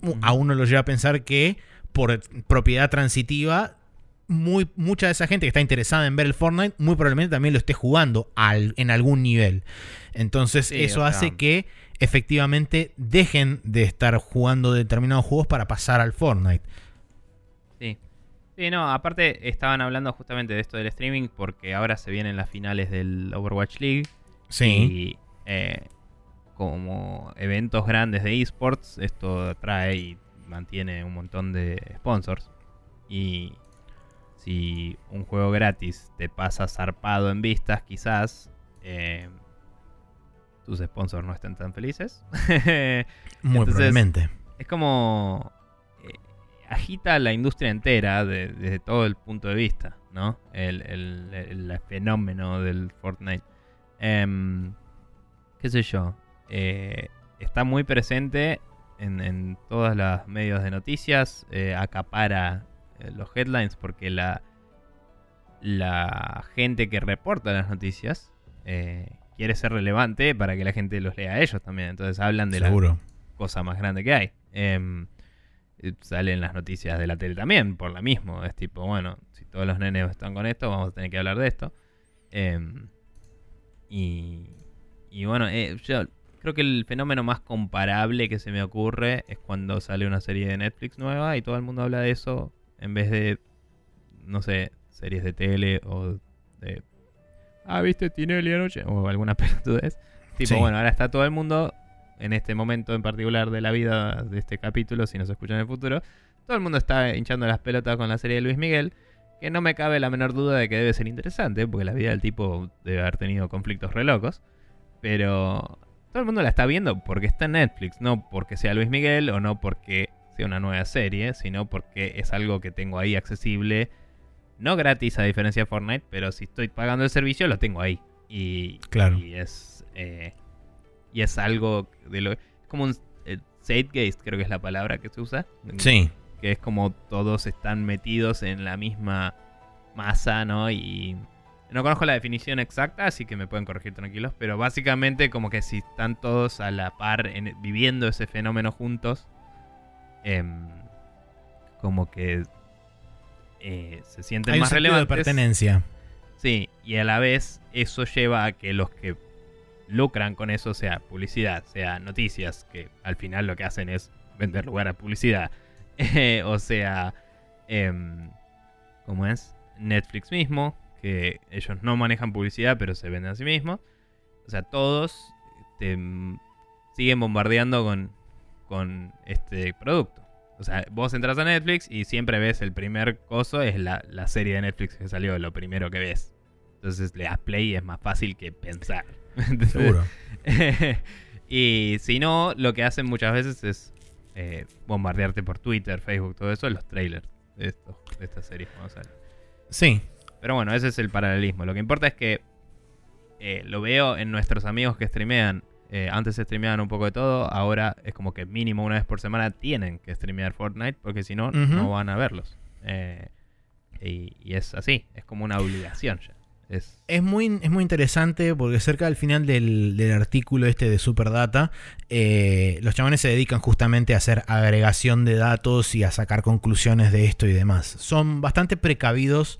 uh, a uno lo lleva a pensar que por propiedad transitiva, muy, mucha de esa gente que está interesada en ver el Fortnite, muy probablemente también lo esté jugando al, en algún nivel. Entonces, eso hace que efectivamente dejen de estar jugando determinados juegos para pasar al Fortnite. Sí. No, aparte estaban hablando justamente de esto del streaming porque ahora se vienen las finales del Overwatch League. Sí. Y eh, como eventos grandes de esports, esto trae y mantiene un montón de sponsors. Y si un juego gratis te pasa zarpado en vistas, quizás eh, tus sponsors no estén tan felices. Muy probablemente. Es como agita la industria entera desde todo el punto de vista, ¿no? El, fenómeno del Fortnite. Em, ¿Qué sé yo? Eh, está muy presente en, en todos los medios de noticias, acapara eh, los headlines porque la, la gente que reporta las noticias eh, quiere ser relevante para que la gente los lea a ellos también. Entonces hablan de la cosa más grande que hay. Salen las noticias de la tele también, por la mismo. Es tipo, bueno, si todos los nenes están con esto, vamos a tener que hablar de esto. Em, y, y bueno, eh, yo creo que el fenómeno más comparable que se me ocurre es cuando sale una serie de Netflix nueva y todo el mundo habla de eso en vez de, no sé, series de tele o de... Ah, viste Tinelli anoche o alguna pelotudez. Tipo, bueno, ahora está todo el mundo en este momento en particular de la vida de este capítulo, si nos escuchan en el futuro, todo el mundo está hinchando las pelotas con la serie de Luis Miguel, que no me cabe la menor duda de que debe ser interesante, porque la vida del tipo debe haber tenido conflictos re locos, pero todo el mundo la está viendo porque está en Netflix, no porque sea Luis Miguel o no porque sea una nueva serie, sino porque es algo que tengo ahí accesible. No gratis a diferencia de Fortnite, pero si estoy pagando el servicio lo tengo ahí. Y, claro. y es eh, y es algo de lo es como un eh, zeitgeist, creo que es la palabra que se usa. Sí. Que es como todos están metidos en la misma masa, ¿no? Y no conozco la definición exacta, así que me pueden corregir tranquilos, pero básicamente como que si están todos a la par viviendo ese fenómeno juntos, Em, como que eh, se sienten más relevantes. de pertenencia. Sí, y a la vez eso lleva a que los que lucran con eso, sea publicidad, sea noticias, que al final lo que hacen es vender lugar a publicidad, o sea, em, ¿cómo es? Netflix mismo, que ellos no manejan publicidad, pero se venden a sí mismos. O sea, todos te mm, siguen bombardeando con con este producto. O sea, vos entras a Netflix y siempre ves el primer coso, es la, serie de Netflix que salió, lo primero que ves. Entonces le das play y es más fácil que pensar. Seguro. y si no, lo que hacen muchas veces es eh, bombardearte por Twitter, Facebook, todo eso, los trailers de, esto, de estas series cuando salen. Sí. Pero bueno, ese es el paralelismo. Lo que importa es que eh, lo veo en nuestros amigos que streamean eh, antes streameaban un poco de todo, ahora es como que mínimo una vez por semana tienen que streamear Fortnite porque si no, no van a verlos. Eh, y, es así, es como una obligación ya. Es... es, muy, es muy interesante porque cerca del final del, artículo este de Superdata, eh, los chamanes se dedican justamente a hacer agregación de datos y a sacar conclusiones de esto y demás. Son bastante precavidos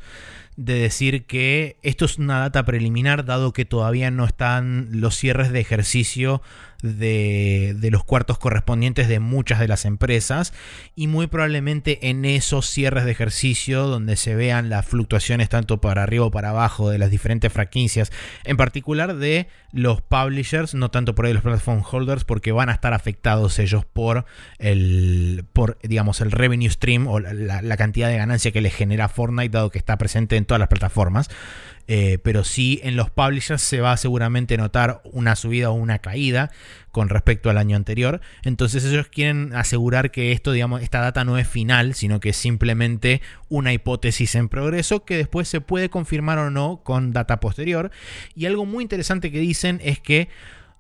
de decir que esto es una data preliminar dado que todavía no están los cierres de ejercicio de, los cuartos correspondientes de muchas de las empresas y muy probablemente en esos cierres de ejercicio donde se vean las fluctuaciones tanto para arriba o para abajo de las diferentes franquicias, en particular de los publishers, no tanto por ahí los platform holders, porque van a estar afectados ellos por el, por, digamos, el revenue stream o la, la cantidad de ganancia que les genera Fortnite, dado que está presente en todas las plataformas. Eh, pero sí en los publishers se va a seguramente notar una subida o una caída con respecto al año anterior. Entonces ellos quieren asegurar que esto, digamos, esta data no es final, sino que es simplemente una hipótesis en progreso que después se puede confirmar o no con data posterior. Y algo muy interesante que dicen es que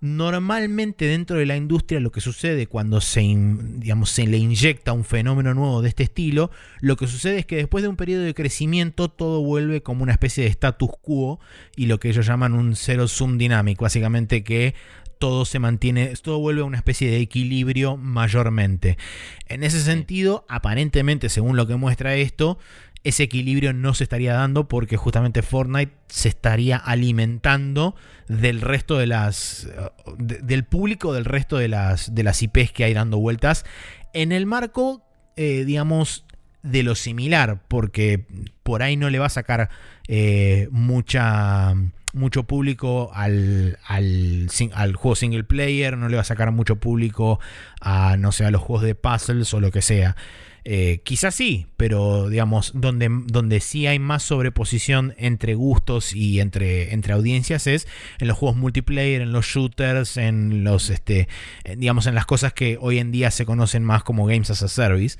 Normalmente dentro de la industria lo que sucede cuando se, digamos, se le inyecta un fenómeno nuevo de este estilo, lo que sucede es que después de un periodo de crecimiento todo vuelve como una especie de status quo y lo que ellos llaman un zero sum dynamic, básicamente que todo se mantiene, todo vuelve a una especie de equilibrio mayormente. En ese sentido, aparentemente, según lo que muestra esto, ese equilibrio no se estaría dando porque justamente Fortnite se estaría alimentando del resto de las del público del resto de las de las IPs que hay dando vueltas en el marco eh, digamos de lo similar porque por ahí no le va a sacar eh, mucha mucho público al, al, al, juego single player, no le va a sacar mucho público a, no sé, a los juegos de puzzles o lo que sea. Eh, quizás sí, pero digamos, donde, donde sí hay más sobreposición entre gustos y entre, entre audiencias es en los juegos multiplayer, en los shooters, en los, este, digamos, en las cosas que hoy en día se conocen más como Games as a Service.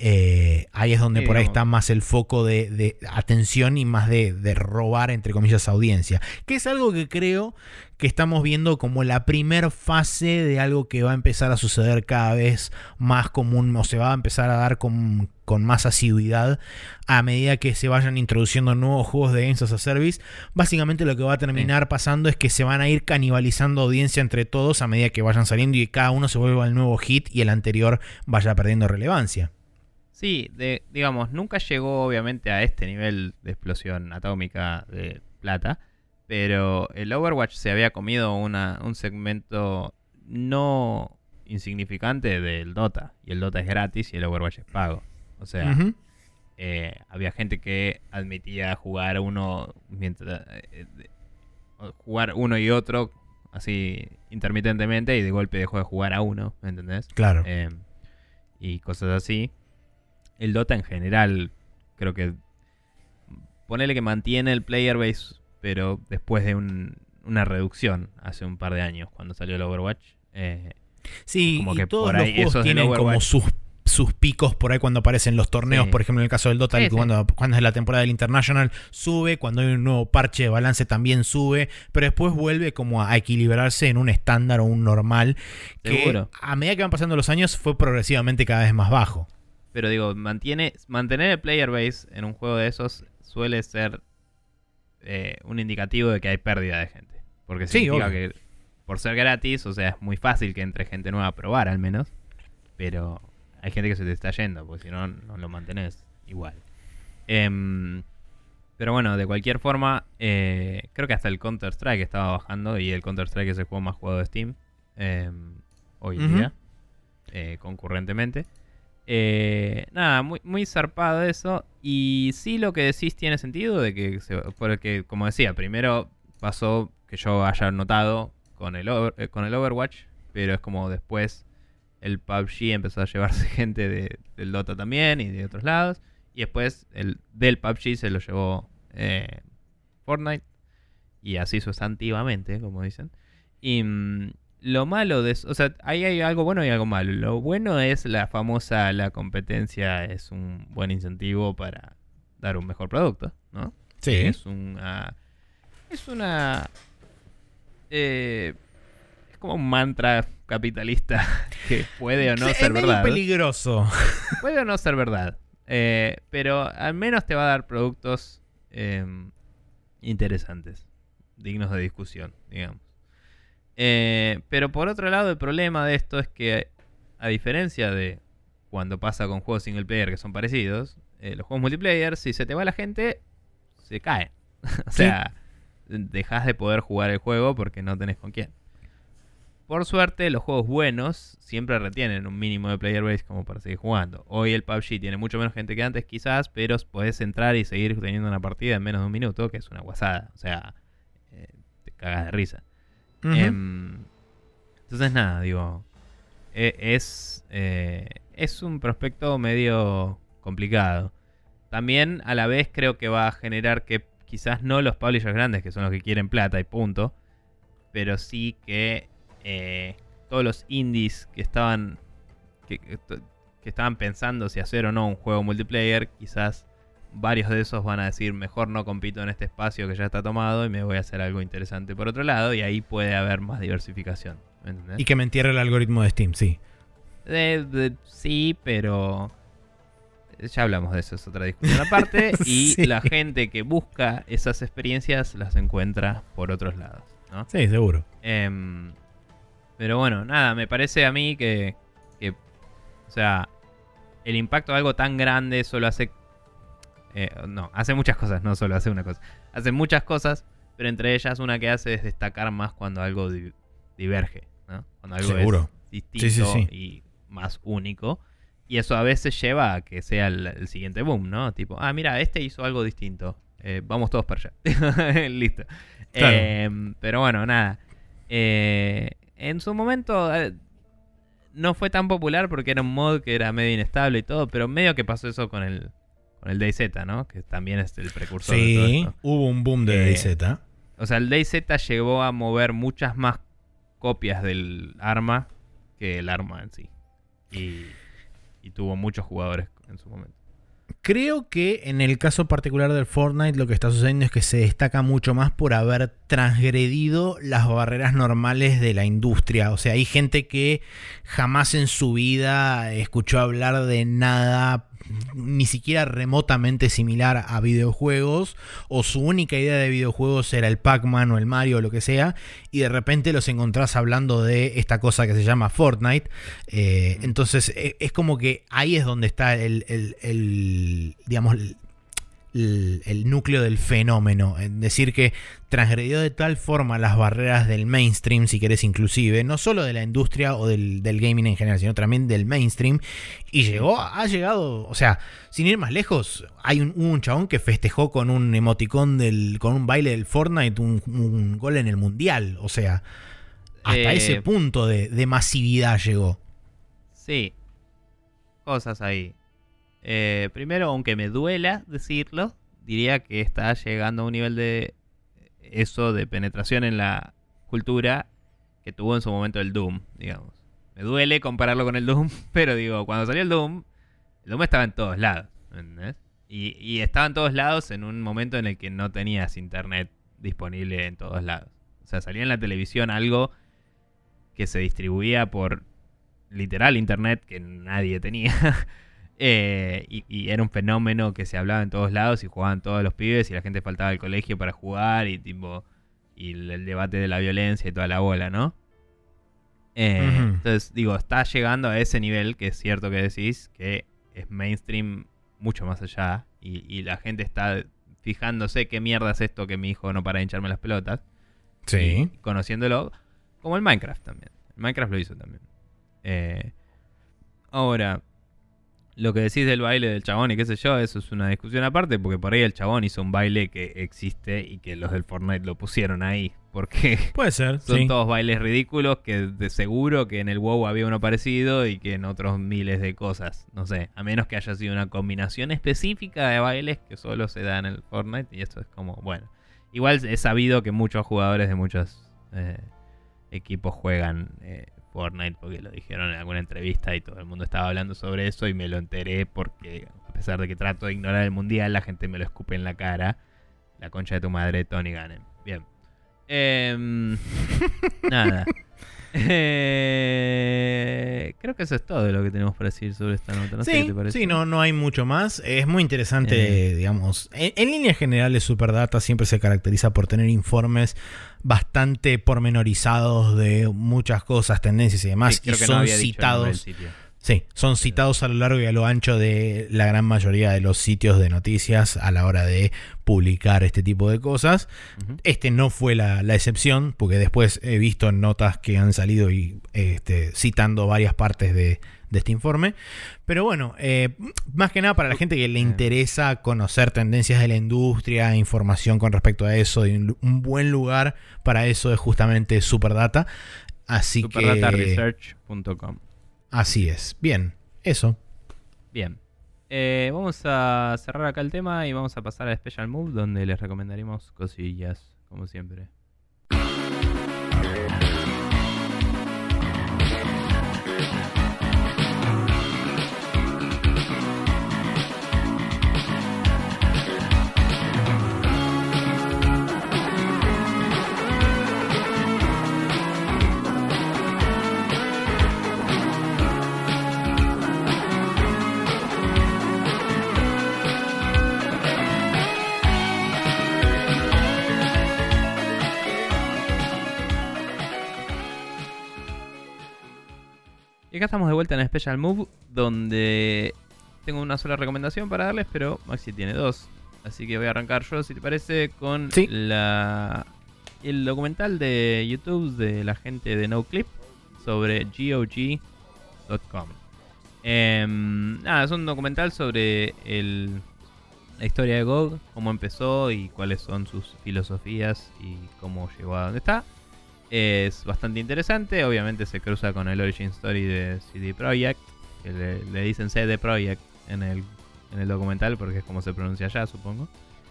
Eh, ahí es donde por ahí está más el foco de, atención y más de, robar, entre comillas, audiencia. Que es algo que creo que estamos viendo como la primer fase de algo que va a empezar a suceder cada vez más común o se va a empezar a dar con, más asiduidad a medida que se vayan introduciendo nuevos juegos de Games as a Service. Básicamente lo que va a terminar pasando es que se van a ir canibalizando audiencia entre todos a medida que vayan saliendo y cada uno se vuelva el nuevo hit y el anterior vaya perdiendo relevancia. Sí, de, digamos, nunca llegó obviamente a este nivel de explosión atómica de plata, pero el Overwatch se había comido una, un segmento no insignificante del Dota, y el Dota es gratis y el Overwatch es pago. O sea, eh, había gente que admitía jugar uno mientras eh, jugar uno y otro así intermitentemente y de golpe dejó de jugar a uno, ¿me entendés? Claro. Eh, y cosas así el Dota en general, creo que ponele que mantiene el player base, pero después de una reducción hace un par de años cuando salió el Overwatch. Eh, sí, como que todos los juegos tienen como sus, sus picos por ahí cuando aparecen los torneos, por ejemplo en el caso del Dota, Cuando, cuando es la temporada del International sube, cuando hay un nuevo parche de balance también sube, pero después vuelve como a equilibrarse en un estándar o un normal que a medida que van pasando los años fue progresivamente cada vez más bajo. Pero digo, mantiene, mantener el player base en un juego de esos suele ser eh, un indicativo de que hay pérdida de gente. Porque significa que por ser gratis, o sea, es muy fácil que entre gente nueva a probar al menos. Pero hay gente que se te está yendo, porque si no, no lo mantenés igual. Em, pero bueno, de cualquier forma, eh, creo que hasta el Counter-Strike estaba bajando y el Counter-Strike es el juego más jugado de Steam em, hoy en día, eh, concurrentemente. Eh, nada, muy, muy zarpado eso. Y sí lo que decís tiene sentido, de que, porque como decía, primero pasó que yo haya notado con el, eh, con el Overwatch, pero es como después el PUBG empezó a llevarse gente de, del Dota también y de otros lados. Y después el del PUBG se lo llevó eh, Fortnite. Y así sustantivamente, como dicen. Y, mm, lo malo de eso, o sea, ahí hay algo bueno y algo malo. Lo bueno es la famosa, la competencia es un buen incentivo para dar un mejor producto, ¿no? Sí. Es una... Es una... Eh, es como un mantra capitalista que puede o no ser verdad. Es peligroso. Puede o no ser verdad. Eh, pero al menos te va a dar productos em, interesantes, dignos de discusión, digamos. Eh, pero por otro lado, el problema de esto es que, a diferencia de cuando pasa con juegos single player que son parecidos, eh, los juegos multiplayer, si se te va la gente, se cae. o sea, dejas de poder jugar el juego porque no tenés con quién. Por suerte, los juegos buenos siempre retienen un mínimo de player base como para seguir jugando. Hoy el PUBG tiene mucho menos gente que antes, quizás, pero podés entrar y seguir teniendo una partida en menos de un minuto, que es una guasada. O sea, eh, te cagas de risa. Em, entonces, nada, digo. E, es, eh, es un prospecto medio complicado. También a la vez creo que va a generar que quizás no los publishers grandes, que son los que quieren plata y punto, pero sí que eh, todos los indies que estaban que, que, estaban pensando si hacer o no un juego multiplayer, quizás varios de esos van a decir, mejor no compito en este espacio que ya está tomado y me voy a hacer algo interesante por otro lado y ahí puede haber más diversificación. Y que me entierre el algoritmo de Steam, sí. sí, pero ya hablamos de eso, es otra discusión aparte. y la gente que busca esas experiencias las encuentra por otros lados. ¿no? Sí, seguro. Em, Pero bueno, nada, me parece a mí que, que o sea, el impacto de algo tan grande solo hace... eh, no, hace muchas cosas, no solo hace una cosa. Hace muchas cosas, pero entre ellas una que hace es destacar más cuando algo di- diverge, ¿no? Cuando algo Seguro. es distinto Sí, sí, sí. y más único. Y eso a veces lleva a que sea el, el siguiente boom, ¿no? Tipo, ah, mira, este hizo algo distinto. Eh, vamos todos para allá. Listo. Claro. Eh, pero bueno, nada. Eh, en su momento no fue tan popular porque era un mod que era medio inestable y todo, pero medio que pasó eso con el con el DayZ, ¿no? Que también es el precursor de todo Sí, esto. hubo un boom de Eh, DayZ. O sea, el DayZ llegó a mover muchas más copias del arma que el arma en sí. Y, y tuvo muchos jugadores en su momento. Creo que en el caso particular del Fortnite lo que está sucediendo es que se destaca mucho más por haber transgredido las barreras normales de la industria. O sea, hay gente que jamás en su vida escuchó hablar de nada ni siquiera remotamente similar a videojuegos o su única idea de videojuegos era el Pac-Man o el Mario o lo que sea y de repente los encontrás hablando de esta cosa que se llama Fortnite Eh, entonces e- es como que ahí es donde está el, el- el, digamos el, el- núcleo del fenómeno es decir que transgredió de tal forma las barreras del mainstream si querés inclusive no solo de la industria o del, del gaming en general sino también del mainstream y llegó ha llegado o sea sin ir más lejos hay un, un chabón que festejó con un emoticón del con un baile del Fortnite un, un gol en el mundial o sea hasta Eh, ese punto de, de masividad llegó Sí. Cosas ahí. Eh, primero, aunque me duela decirlo, diría que está llegando a un nivel de eso de penetración en la cultura que tuvo en su momento el Doom, digamos. Me duele compararlo con el Doom, pero digo, cuando salió el Doom, el Doom estaba en todos lados, ¿entendés? Y, y estaba en todos lados en un momento en el que no tenías internet disponible en todos lados. O sea, salía en la televisión algo que se distribuía por literal internet que nadie tenía. Eh, y, y era un fenómeno que se hablaba en todos lados y jugaban todos los pibes y la gente faltaba al colegio para jugar y tipo y el, el debate de la violencia y toda la bola, ¿no? Eh. Entonces, digo, está llegando a ese nivel que es cierto que decís que es mainstream mucho más allá y, y la gente está fijándose qué mierda es esto que mi hijo no para de hincharme las pelotas y conociéndolo, como el Minecraft también. El Minecraft lo hizo también. Eh, ahora, lo que decís del baile del chabón y qué sé yo, eso es una discusión aparte, porque por ahí el chabón hizo un baile que existe y que los del Fortnite lo pusieron ahí. Porque puede ser son sí. todos bailes ridículos que de seguro que en el WoW había uno parecido y que en otros miles de cosas. No sé, a menos que haya sido una combinación específica de bailes que solo se da en el Fortnite y esto es como, bueno. Igual es sabido que muchos jugadores de muchos eh, equipos juegan eh, Fortnite porque lo dijeron en alguna entrevista y todo el mundo estaba hablando sobre eso y me lo enteré porque a pesar de que trato de ignorar el mundial, la gente me lo escupe en la cara. La concha de tu madre, Tony Gannem. Bien. Em, nada. Eh, creo que eso es todo lo que tenemos para decir sobre esta nota. No sé qué Sí, te parece. sí, no, no hay mucho más. Es muy interesante, Eh. digamos. En, en líneas generales, Superdata siempre se caracteriza por tener informes bastante pormenorizados de muchas cosas, tendencias y demás. Sí, creo y que no son había citados. Sí, son citados a lo largo y a lo ancho de la gran mayoría de los sitios de noticias a la hora de publicar este tipo de cosas. Este no fue la, la excepción, porque después he visto notas que han salido y este, citando varias partes de, de este informe. Pero bueno, eh, más que nada para la gente que le interesa conocer tendencias de la industria, información con respecto a eso, y un, buen lugar para eso es justamente Superdata. Así que... Superdataresearch.com. Así es. Bien, eso. Bien. Eh, vamos a cerrar acá el tema y vamos a pasar a Special Move, donde les recomendaremos cosillas, como siempre. Y acá estamos de vuelta en Special Move, donde tengo una sola recomendación para darles, pero Maxi tiene dos. Así que voy a arrancar yo, si te parece, con Sí. la, el documental de YouTube de la gente de NoClip sobre GOG.com. Em, nada, es un documental sobre el, la historia de GOG, cómo empezó y cuáles son sus filosofías y cómo llegó a donde está. Es bastante interesante, obviamente se cruza con el origin story de CD Projekt, que le, le dicen CD Projekt en el, en el documental porque es como se pronuncia allá, supongo.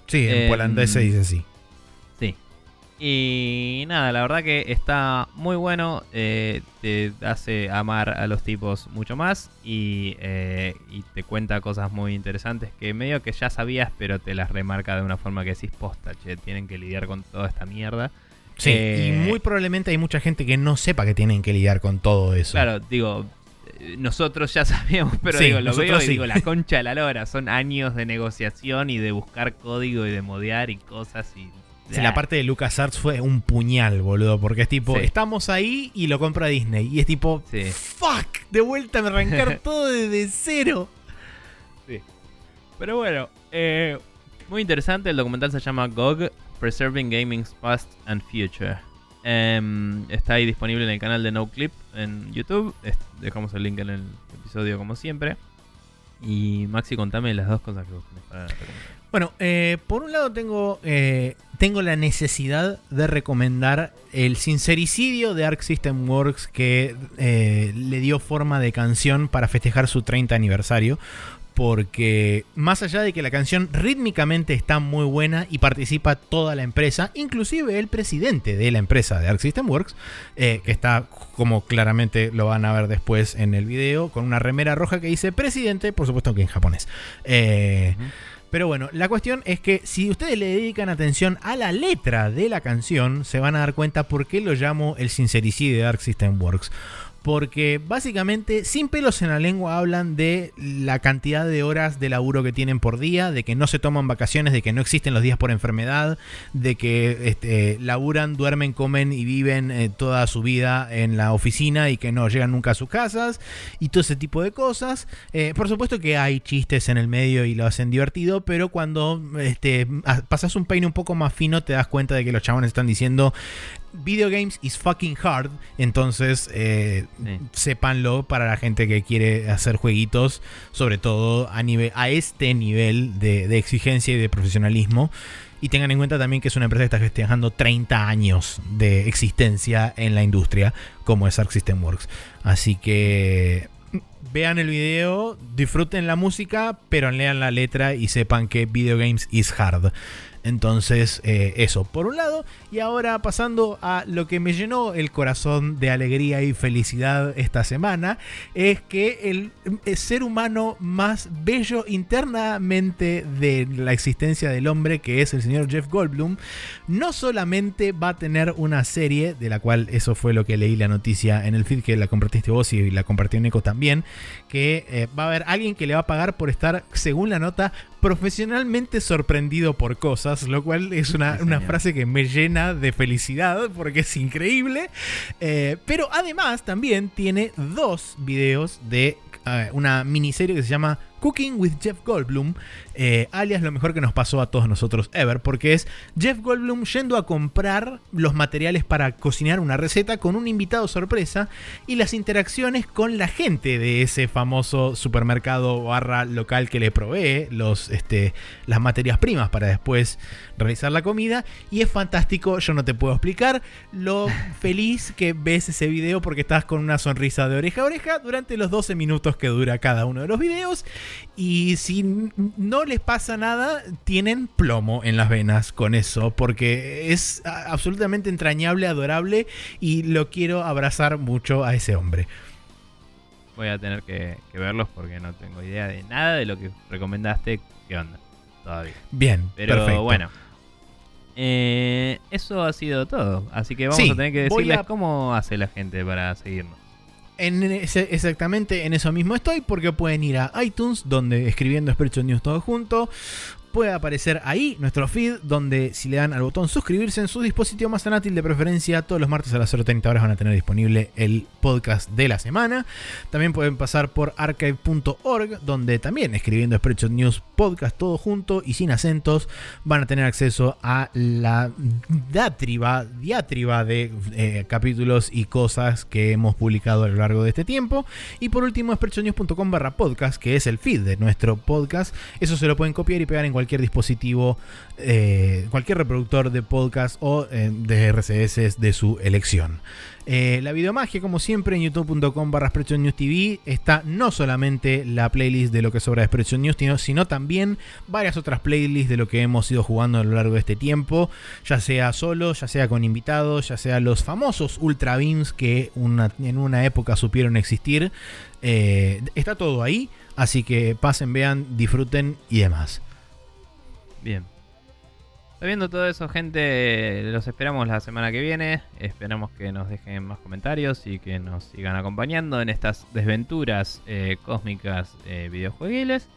Sí, en holandés se dice así. Sí. Y nada, la verdad que está muy bueno. eh, te hace amar a los tipos mucho más. Y, eh, y te cuenta cosas muy interesantes que medio que ya sabías, pero te las remarca de una forma que decís posta, che, tienen que lidiar con toda esta mierda. Sí, eh, y muy probablemente hay mucha gente que no sepa que tienen que lidiar con todo eso. Claro, digo, eh, nosotros ya sabíamos, pero Sí, digo, lo veo y sí. digo, la concha de la lora. Son años de negociación y de buscar código y de modear y cosas y. Sí, la parte de LucasArts fue un puñal, boludo, porque es tipo, Sí. estamos ahí y lo compra Disney. Y es tipo, Sí. fuck, de vuelta a arrancar todo desde cero. Pero bueno, eh, muy interesante. El documental se llama GOG Preserving Gaming's Past and Future. Em, está ahí disponible en el canal de NoClip en YouTube. Dejamos el link en el episodio como siempre. Y Maxi, contame las dos cosas que vos tenés para. Bueno, eh, por un lado tengo, eh, tengo la necesidad de recomendar el sincericidio de Arc System Works que eh, le dio forma de canción para festejar su 30 aniversario. Porque más allá de que la canción rítmicamente está muy buena y participa toda la empresa, inclusive el presidente de la empresa de Arc System Works, eh, que está como claramente lo van a ver después en el video, con una remera roja que dice presidente, por supuesto que en japonés. Eh, pero bueno, la cuestión es que si ustedes le dedican atención a la letra de la canción, se van a dar cuenta por qué lo llamo el sincericidio de Arc System Works. Porque básicamente, sin pelos en la lengua, hablan de la cantidad de horas de laburo que tienen por día, de que no se toman vacaciones, de que no existen los días por enfermedad, de que este, laburan, duermen, comen y viven eh, toda su vida en la oficina y que no llegan nunca a sus casas y todo ese tipo de cosas. Eh, por supuesto que hay chistes en el medio y lo hacen divertido, pero cuando este, pasas un peine un poco más fino te das cuenta de que los chabones están diciendo Video games is fucking hard. Entonces, eh, Sí. sépanlo para la gente que quiere hacer jueguitos, sobre todo a, nivel, a este nivel de, de exigencia y de profesionalismo. Y tengan en cuenta también que es una empresa que está festejando 30 años de existencia en la industria, como es Arc System Works. Así que vean el video, disfruten la música, pero lean la letra y sepan que Video Games is hard. Entonces, eh, eso por un lado. Y ahora pasando a lo que me llenó el corazón de alegría y felicidad esta semana, es que el, ser humano más bello internamente de la existencia del hombre, que es el señor Jeff Goldblum, no solamente va a tener una serie, de la cual eso fue lo que leí la noticia en el feed, que la compartiste vos y la compartió Neko también, que eh, va a haber alguien que le va a pagar por estar, según la nota, profesionalmente sorprendido por cosas, lo cual es una, una frase que me llena de felicidad porque es increíble. Eh, pero además también tiene dos videos de eh, una miniserie que se llama Cooking with Jeff Goldblum, eh, alias lo mejor que nos pasó a todos nosotros ever, porque es Jeff Goldblum yendo a comprar los materiales para cocinar una receta con un invitado sorpresa y las interacciones con la gente de ese famoso supermercado barra local que le provee los, este, las materias primas para después realizar la comida. Y es fantástico, yo no te puedo explicar lo feliz que ves ese video porque estás con una sonrisa de oreja a oreja durante los 12 minutos que dura cada uno de los videos. Y si no les pasa nada, tienen plomo en las venas con eso, porque es absolutamente entrañable, adorable y lo quiero abrazar mucho a ese hombre. Voy a tener que, que verlos porque no tengo idea de nada de lo que recomendaste. ¿Qué onda? Todavía. Bien, Pero perfecto. bueno. Eh, eso ha sido todo. Así que vamos Sí, a tener que decirles a- cómo hace la gente para seguirnos. En ese- exactamente en eso mismo estoy, porque pueden ir a iTunes, donde escribiendo Spreadshot News todo junto, puede aparecer ahí nuestro feed, donde si le dan al botón suscribirse en su dispositivo más anátil de preferencia, todos los martes a las 0.30 horas van a tener disponible el podcast de la semana. También pueden pasar por archive.org, donde también escribiendo Spreadshot News Podcast todo junto y sin acentos, van a tener acceso a la diatriba, diatriba de eh, capítulos y cosas que hemos publicado a lo largo de este tiempo. Y por último, spreadshotnews.com barra podcast, que es el feed de nuestro podcast. Eso se lo pueden copiar y pegar en cualquier dispositivo, eh, cualquier reproductor de podcast o eh, de RCS de su elección. Eh, la videomagia, como siempre, en youtube.com barra News TV está no solamente la playlist de lo que sobra de Expression News, sino, también varias otras playlists de lo que hemos ido jugando a lo largo de este tiempo, ya sea solo, ya sea con invitados, ya sea los famosos Ultra Beams que en una época supieron existir. está todo ahí, así que pasen, vean, disfruten y demás. Bien. Sabiendo todo eso, gente, los esperamos la semana que viene. Esperamos que nos dejen más comentarios y que nos sigan acompañando en estas desventuras eh, cósmicas eh, videojueguiles.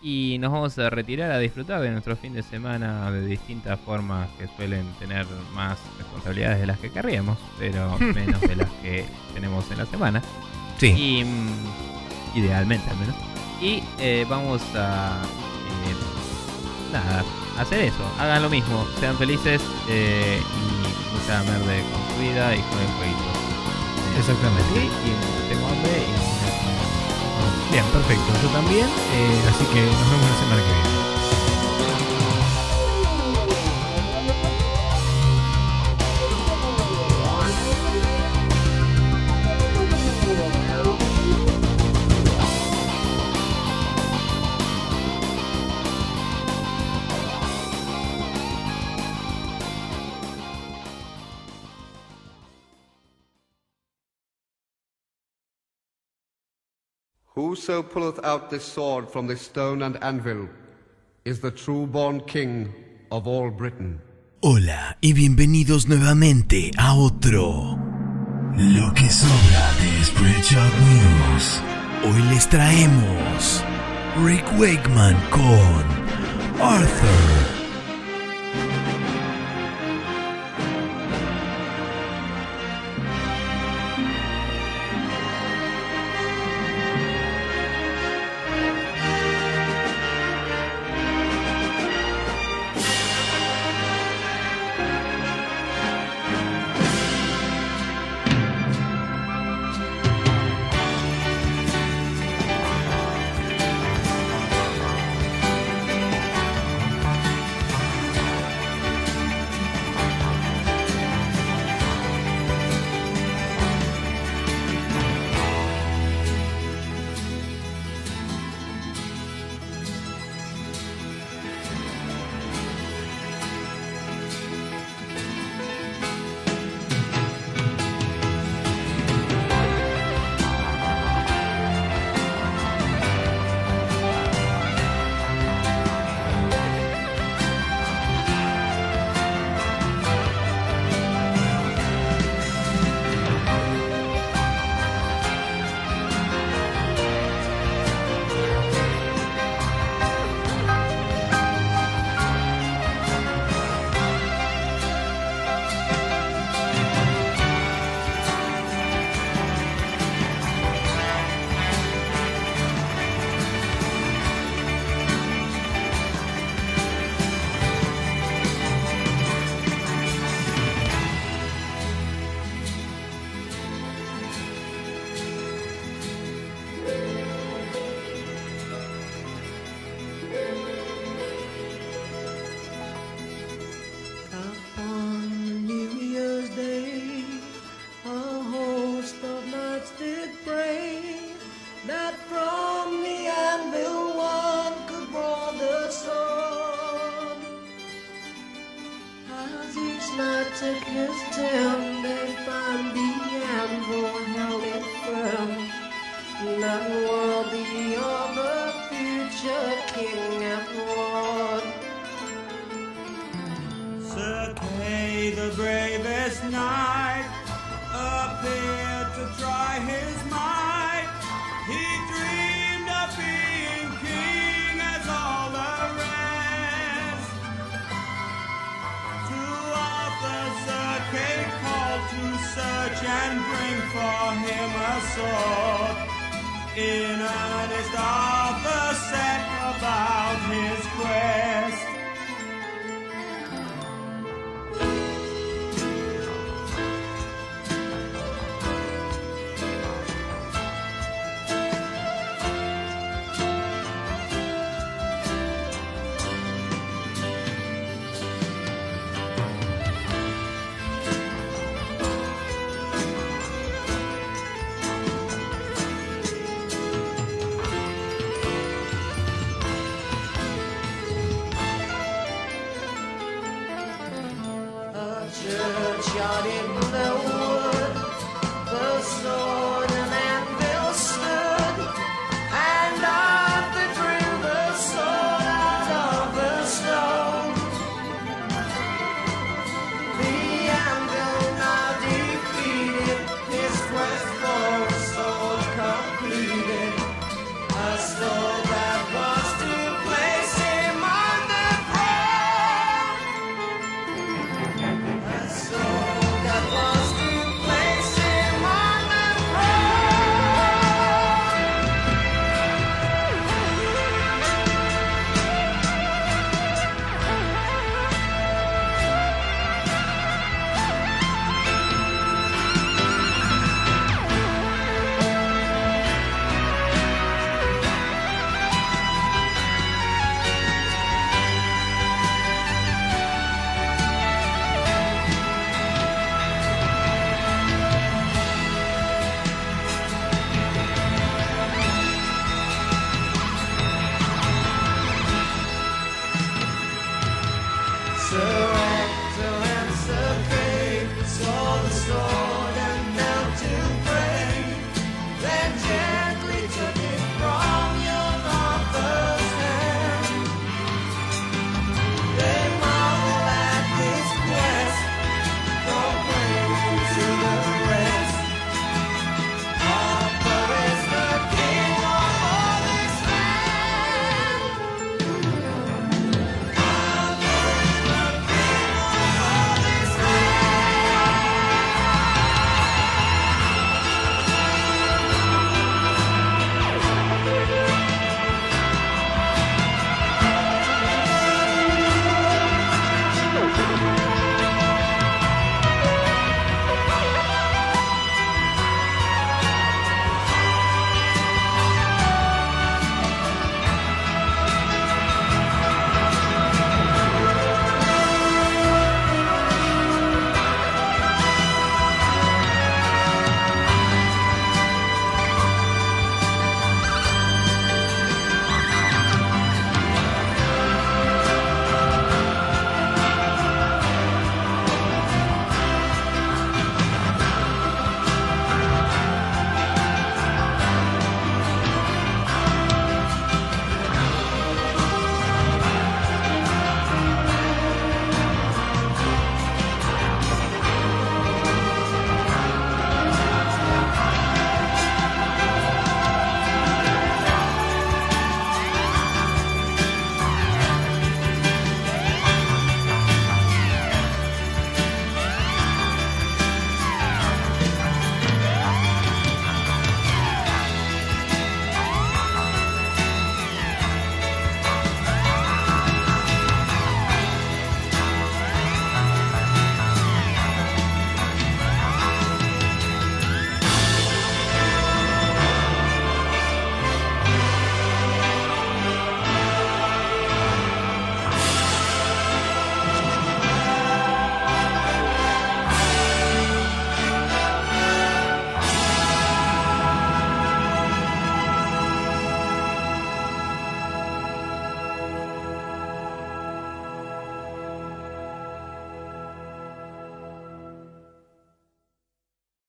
Y nos vamos a retirar a disfrutar de nuestro fin de semana de distintas formas que suelen tener más responsabilidades de las que querríamos, pero menos de las que tenemos en la semana. Sí. Y, mm, idealmente al menos. Y eh, vamos a nada, hacer eso, hagan lo mismo, sean felices eh, y mucha merde con su vida y con el jueguito. Exactamente. Y, tengo hambre y Bien, perfecto. Yo también. Eh, así que nos vemos la semana que viene. Whoso pulleth out this sword from this stone and anvil is the true born king of all Britain. Hola y bienvenidos nuevamente a otro Lo que sobra de Spreadshot News. Hoy les traemos Rick Wakeman con Arthur.